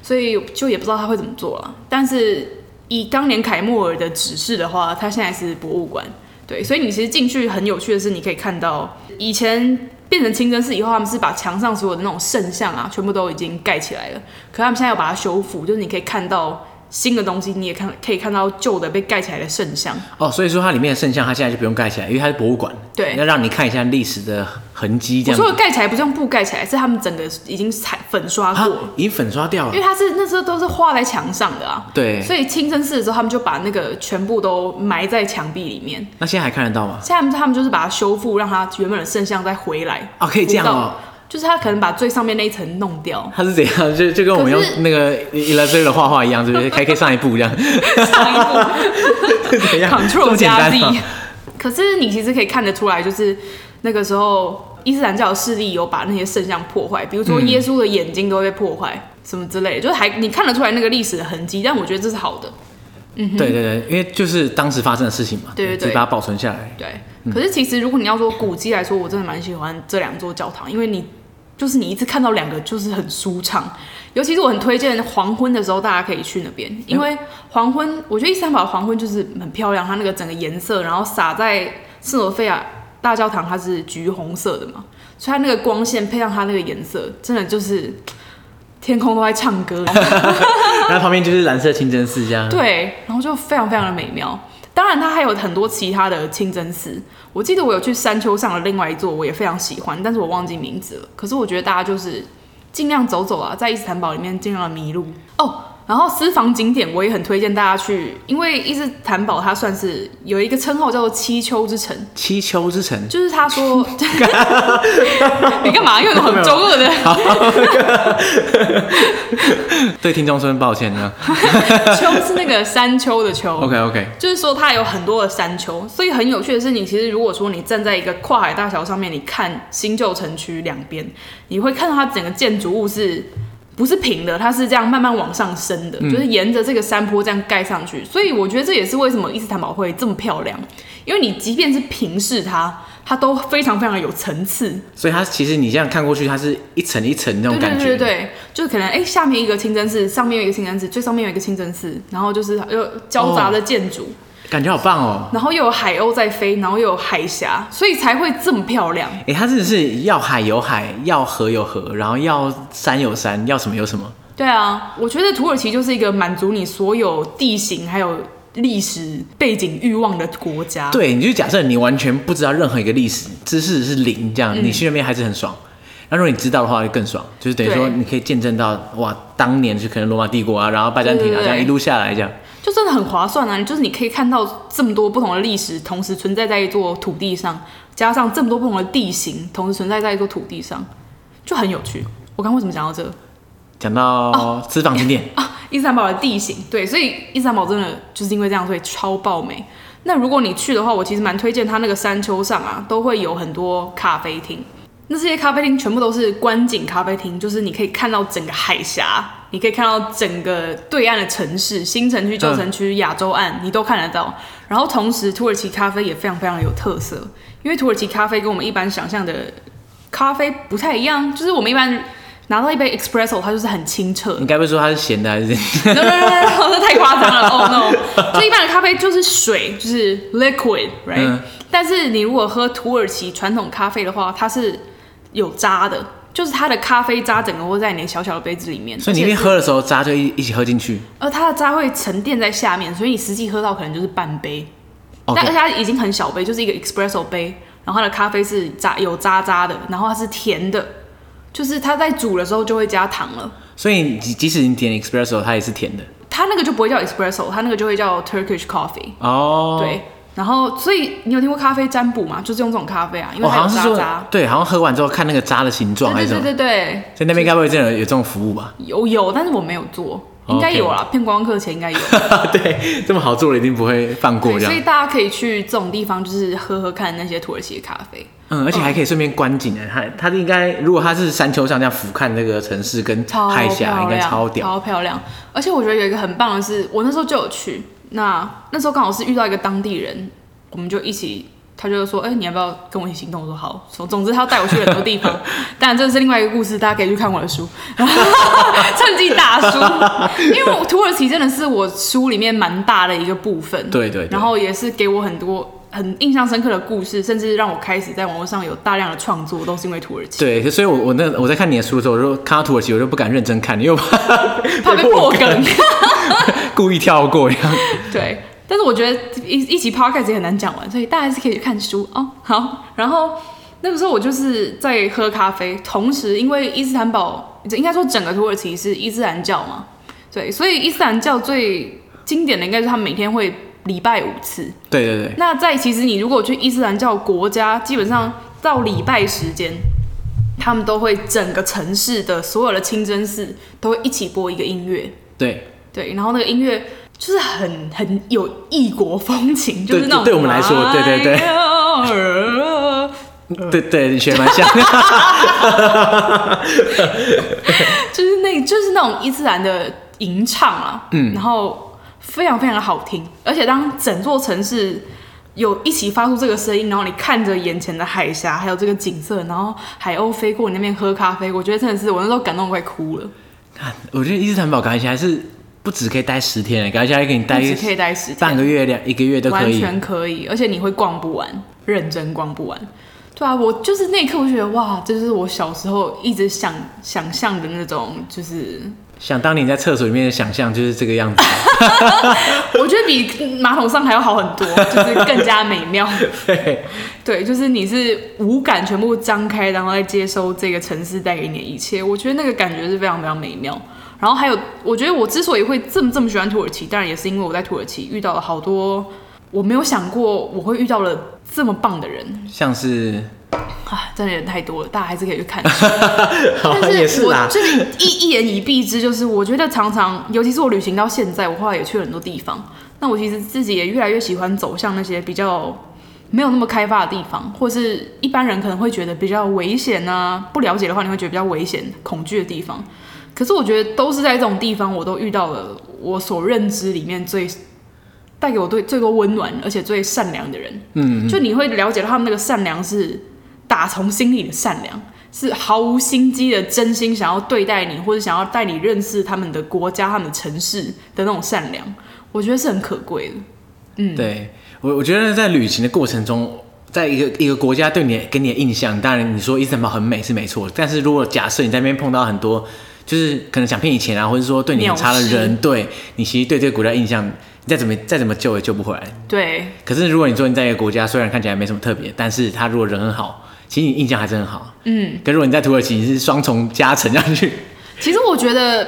所以就也不知道他会怎么做了。但是以当年凯莫尔的指示的话，它现在是博物馆，对，所以你其实进去很有趣的是，你可以看到以前变成清真寺以后，他们是把墙上所有的那种圣像啊，全部都已经盖起来了，可他们现在要把它修复，就是你可以看到。新的东西你也看可以看到旧的被盖起来的圣像哦，所以说它里面的圣像它现在就不用盖起来，因为它是博物馆，对，要让你看一下历史的痕迹。这样，我说的盖起来不是用布盖起来，是他们整个已经彩粉刷过，已经粉刷掉了，因为它是那时候都是画在墙上的啊。对，所以清真寺的时候他们就把那个全部都埋在墙壁里面。那现在还看得到吗？现在他们就是把它修复，让它原本的圣像再回来。哦，可以这样哦。就是他可能把最上面那一层弄掉，他是怎样？就就跟我们用那个 Illustrator 画画一样，是不是？还可以上一步这样？上一步，Ctrl 加。可是你其实可以看得出来，就是那个时候伊斯兰教的势力有把那些圣像破坏，比如说耶稣的眼睛都会被破坏，什么之类的，就是还你看得出来那个历史的痕迹。但我觉得这是好的。嗯，对对对，因为就是当时发生的事情嘛，对对对，把它保存下来。对，可是其实如果你要说古迹来说，我真的蛮喜欢这两座教堂，因为你。就是你一次看到两个，就是很舒畅。尤其是我很推荐黄昏的时候，大家可以去那边，因为黄昏，我觉得伊斯坦堡的黄昏就是很漂亮，它那个整个颜色，然后洒在圣索菲亚大教堂，它是橘红色的嘛，所以它那个光线配上它那个颜色，真的就是天空都在唱歌。然后旁边就是蓝色清真寺这样。对，然后就非常非常的美妙。当然，它还有很多其他的清真寺。我记得我有去山丘上的另外一座，我也非常喜欢，但是我忘记名字了。可是我觉得大家就是尽量走走啊，在伊斯坦堡里面尽量迷路哦。然后私房景点我也很推荐大家去，因为伊斯坦堡它算是有一个称号叫做七丘之城。七丘之城就是他说，你干嘛用很中二的？对听众说声抱歉，呢。丘是那个山丘的丘。OK OK，就是说它有很多的山丘，所以很有趣的是，你其实如果说你站在一个跨海大桥上面，你看新旧城区两边，你会看到它整个建筑物是。不是平的，它是这样慢慢往上升的，嗯、就是沿着这个山坡这样盖上去。所以我觉得这也是为什么伊斯坦堡会这么漂亮，因为你即便是平视它，它都非常非常有层次。所以它其实你这样看过去，它是一层一层那种感觉。对对对对，就是可能哎、欸，下面一个清真寺，上面有一个清真寺，最上面有一个清真寺，然后就是又交杂的建筑。哦感觉好棒哦，然后又有海鸥在飞，然后又有海峡，所以才会这么漂亮。哎、欸，它真的是要海有海，要河有河，然后要山有山，要什么有什么。对啊，我觉得土耳其就是一个满足你所有地形还有历史背景欲望的国家。对，你就假设你完全不知道任何一个历史知识是零，这样、嗯、你去那边还是很爽。那如果你知道的话，就更爽，就是等于说你可以见证到哇，当年就可能罗马帝国啊，然后拜占庭啊，这样一路下来这样。就真的很划算啊！就是你可以看到这么多不同的历史同时存在在一座土地上，加上这么多不同的地形同时存在在一座土地上，就很有趣。我刚刚为什么讲到这个？讲到私房景点啊，伊斯坦堡的地形，对，所以伊斯坦堡真的就是因为这样，所以超爆美。那如果你去的话，我其实蛮推荐它那个山丘上啊，都会有很多咖啡厅。那这些咖啡厅全部都是观景咖啡厅，就是你可以看到整个海峡，你可以看到整个对岸的城市，新城区、旧城区、亚洲岸，你都看得到。然后同时，土耳其咖啡也非常非常有特色，因为土耳其咖啡跟我们一般想象的咖啡不太一样，就是我们一般拿到一杯 espresso，它就是很清澈。你该不会说它是咸的还是？No no no 太夸张了。Oh no，就一般的咖啡就是水，就是 liquid，right？嗯。但是你如果喝土耳其传统咖啡的话，它是有渣的，就是它的咖啡渣整个会在你的小小的杯子里面，所以你一喝的时候渣就一一起喝进去。而它的渣会沉淀在下面，所以你实际喝到可能就是半杯。但而且它已经很小杯，就是一个 espresso 杯，然后它的咖啡是渣有渣渣的，然后它是甜的，就是它在煮的时候就会加糖了。所以即使你点 espresso，它也是甜的。它那个就不会叫 espresso，它那个就会叫 Turkish coffee。哦，对。然后，所以你有听过咖啡占卜吗？就是用这种咖啡啊，因为它有渣渣。哦、好像是说对，好像喝完之后看那个渣的形状还是什么。对对对对。在那边该不会真的有这种服务吧？有有，但是我没有做，应该有啦。骗观光客钱应该有。对，这么好做的一定不会放过这样。所以大家可以去这种地方，就是喝喝看那些土耳其的咖啡。嗯，而且还可以顺便观景哎，它它应该如果它是山丘上这样俯瞰那个城市跟海峡，应该超屌，超漂亮。而且我觉得有一个很棒的是，我那时候就有去。那那时候刚好是遇到一个当地人，我们就一起，他就说：“哎、欸，你要不要跟我一起行动？”我说：“好。”总总之，他带我去很多地方。当然，这是另外一个故事，大家可以去看我的书，趁机打书。因为土耳其真的是我书里面蛮大的一个部分，对，对对，然后也是给我很多很印象深刻的故事，甚至让我开始在网络上有大量的创作，都是因为土耳其。对，所以我我那我在看你的书的时候，我就看到土耳其，我就不敢认真看，因为怕 怕被破梗。故意跳过一样，对，但是我觉得一一集 podcast 也很难讲完，所以大家还是可以去看书哦。好，然后那个时候我就是在喝咖啡，同时因为伊斯坦堡，应该说整个土耳其是伊斯兰教嘛，对，所以伊斯兰教最经典的应该是他们每天会礼拜五次。对对对。那在其实你如果去伊斯兰教国家，基本上到礼拜时间，他们都会整个城市的所有的清真寺都会一起播一个音乐。对。对，然后那个音乐就是很很有异国风情，就是那种对，对我们来说，对对对，对 对，你学蛮像，就是那，就是那种伊斯兰的吟唱啊，嗯，然后非常非常的好听，而且当整座城市有一起发出这个声音，然后你看着眼前的海峡，还有这个景色，然后海鸥飞过你那边喝咖啡，我觉得真的是我那时候感动快哭了。我觉得伊斯坦堡感觉还是。不止可以待十天，感觉还可以待，只可以待十天，半个月、两一个月都可以，完全可以，而且你会逛不完，认真逛不完。对啊，我就是那一刻，我觉得哇，这就是我小时候一直想想象的那种，就是想当年在厕所里面的想象，就是这个样子。我觉得比马桶上还要好很多，就是更加美妙。对，对，就是你是五感全部张开，然后再接收这个城市带给你的一切，我觉得那个感觉是非常非常美妙。然后还有，我觉得我之所以会这么这么喜欢土耳其，当然也是因为我在土耳其遇到了好多我没有想过我会遇到了这么棒的人，像是啊，真的人太多了，大家还是可以去看。好但是我就是一一言以蔽之，就是我觉得常常，尤其是我旅行到现在，我后来也去了很多地方，那我其实自己也越来越喜欢走向那些比较没有那么开发的地方，或是一般人可能会觉得比较危险啊，不了解的话，你会觉得比较危险、恐惧的地方。可是我觉得都是在这种地方，我都遇到了我所认知里面最带给我最最多温暖，而且最善良的人。嗯，就你会了解到他们那个善良是打从心里的善良，是毫无心机的真心想要对待你，或者想要带你认识他们的国家、他们的城市的那种善良，我觉得是很可贵的。嗯，对我我觉得在旅行的过程中，在一个一个国家对你给你的印象，当然你说伊斯坦堡很美是没错，但是如果假设你在那边碰到很多。就是可能想骗你钱啊，或者说对你很差的人，对你其实对这个国家印象，你再怎么再怎么救也救不回来。对。可是如果你说你在一个国家，虽然看起来没什么特别，但是他如果人很好，其实你印象还是很好。嗯。可如果你在土耳其，你是双重加成上去。其实我觉得，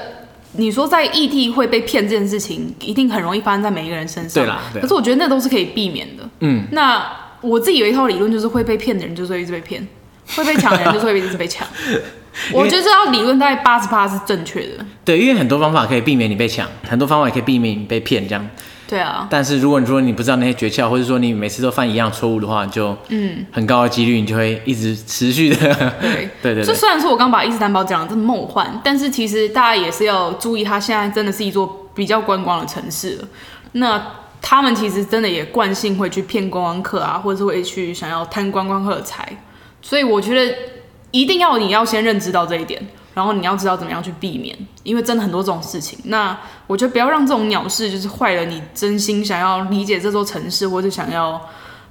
你说在异地会被骗这件事情，一定很容易发生在每一个人身上。对啦。对。可是我觉得那都是可以避免的。嗯。那我自己有一套理论，就是会被骗的人就是会一直被骗，会被抢的人就是会一直被抢。我觉得这套理论大概八十八是正确的。对，因为很多方法可以避免你被抢，很多方法也可以避免你被骗，这样。对啊。但是如果你说你不知道那些诀窍，或者说你每次都犯一样错误的话，就嗯，很高的几率你就会一直持续的。对对对对。就虽然说我刚把伊斯坦堡讲的这么梦幻，但是其实大家也是要注意，它现在真的是一座比较观光的城市了。那他们其实真的也惯性会去骗观光客啊，或者是会去想要贪观光客的财，所以我觉得。一定要你要先认知到这一点，然后你要知道怎么样去避免，因为真的很多这种事情。那我觉得不要让这种鸟事就是坏了你真心想要理解这座城市，或者想要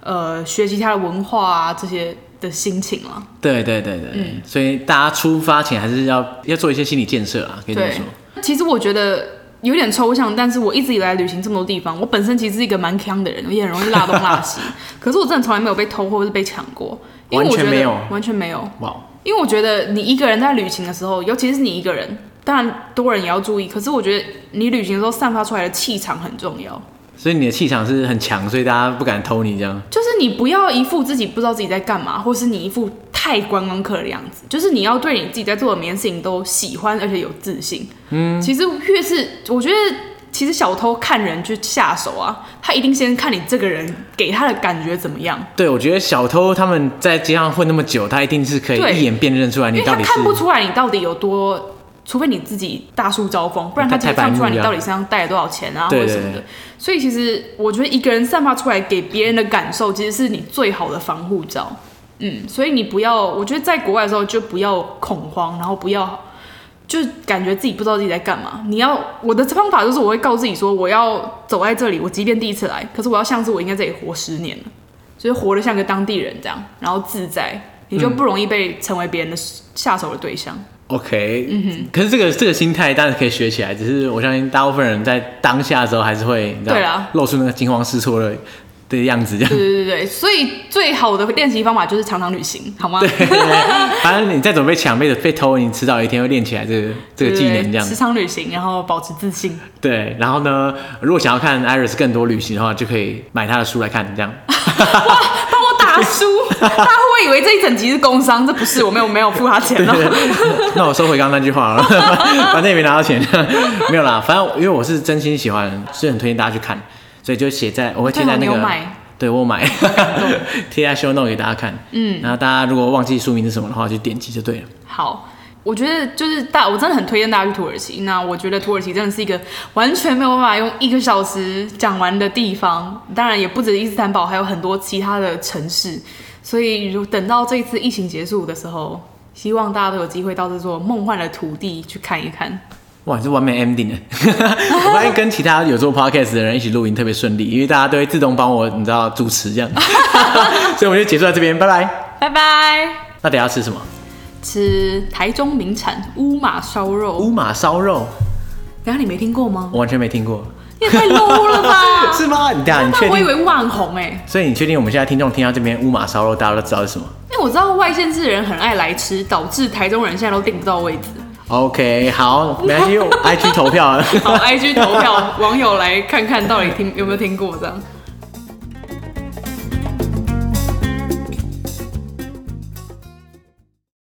呃学习它的文化啊这些的心情了。对对对对，嗯，所以大家出发前还是要要做一些心理建设啊，可以这么说。其实我觉得有点抽象，但是我一直以来旅行这么多地方，我本身其实是一个蛮强的人，我也很容易拉东拉西。可是我真的从来没有被偷或者是被抢过，因为我觉得完全没有，完全没有。哇。因为我觉得你一个人在旅行的时候，尤其是你一个人，当然多人也要注意。可是我觉得你旅行的时候散发出来的气场很重要。所以你的气场是很强，所以大家不敢偷你这样。就是你不要一副自己不知道自己在干嘛，或是你一副太观光客的样子。就是你要对你自己在做的每件事情都喜欢，而且有自信。嗯，其实越是我觉得，其实小偷看人去下手啊，他一定先看你这个人给他的感觉怎么样。对，我觉得小偷他们在街上混那么久，他一定是可以一眼辨认出来你到底是。他看不出来你到底有多。除非你自己大树招风，不然他才看不出来你到底身上带了多少钱啊，或者什么的。所以其实我觉得一个人散发出来给别人的感受，其实是你最好的防护罩。嗯，所以你不要，我觉得在国外的时候就不要恐慌，然后不要就感觉自己不知道自己在干嘛。你要我的方法就是我会告诉自己说，我要走在这里，我即便第一次来，可是我要像是我应该在这里活十年了，就是活得像个当地人这样，然后自在，你就不容易被成为别人的下手的对象。OK，嗯哼，可是这个这个心态当然可以学起来，只是我相信大部分人在当下的时候还是会，你知道，对啊，露出那个惊慌失措的的样子，这样。对对对对，所以最好的练习方法就是常常旅行，好吗？对，反正你再怎么被抢、被被偷，你迟早有一天会练起来这个这个技能，这样。时常旅行，然后保持自信。对，然后呢，如果想要看 Iris 更多旅行的话，就可以买他的书来看，这样。大叔，他会不会以为这一整集是工商？这不是，我没有没有付他钱哦。那我收回刚刚那句话了，反正也没拿到钱。没有啦，反正因为我是真心喜欢，是很推荐大家去看，所以就写在我会贴在那个，对我买，贴在 show note 给大家看。嗯，然后大家如果忘记书名是什么的话，就点击就对了。好。我觉得就是大，我真的很推荐大家去土耳其。那我觉得土耳其真的是一个完全没有办法用一个小时讲完的地方。当然也不止伊斯坦堡，还有很多其他的城市。所以如等到这一次疫情结束的时候，希望大家都有机会到这座梦幻的土地去看一看。哇，你是完美 ending 的！我发现跟其他有做 podcast 的人一起录音特别顺利，因为大家都会自动帮我，你知道主持这样。所以我就结束在这边，拜拜，拜拜。那等下吃什么？吃台中名产乌马烧肉。乌马烧肉，等下你没听过吗？我完全没听过。你也太 low 了吧？是吗？你等下你确定？我以为万红哎。所以你确定我们现在听众听到这边乌马烧肉，大家都知道是什么？因为我知道外县市的人很爱来吃，导致台中人现在都订不到位置。OK，好，没关系，用 IG 投票。好，IG 投票，网友来看看到底听有没有听过这样。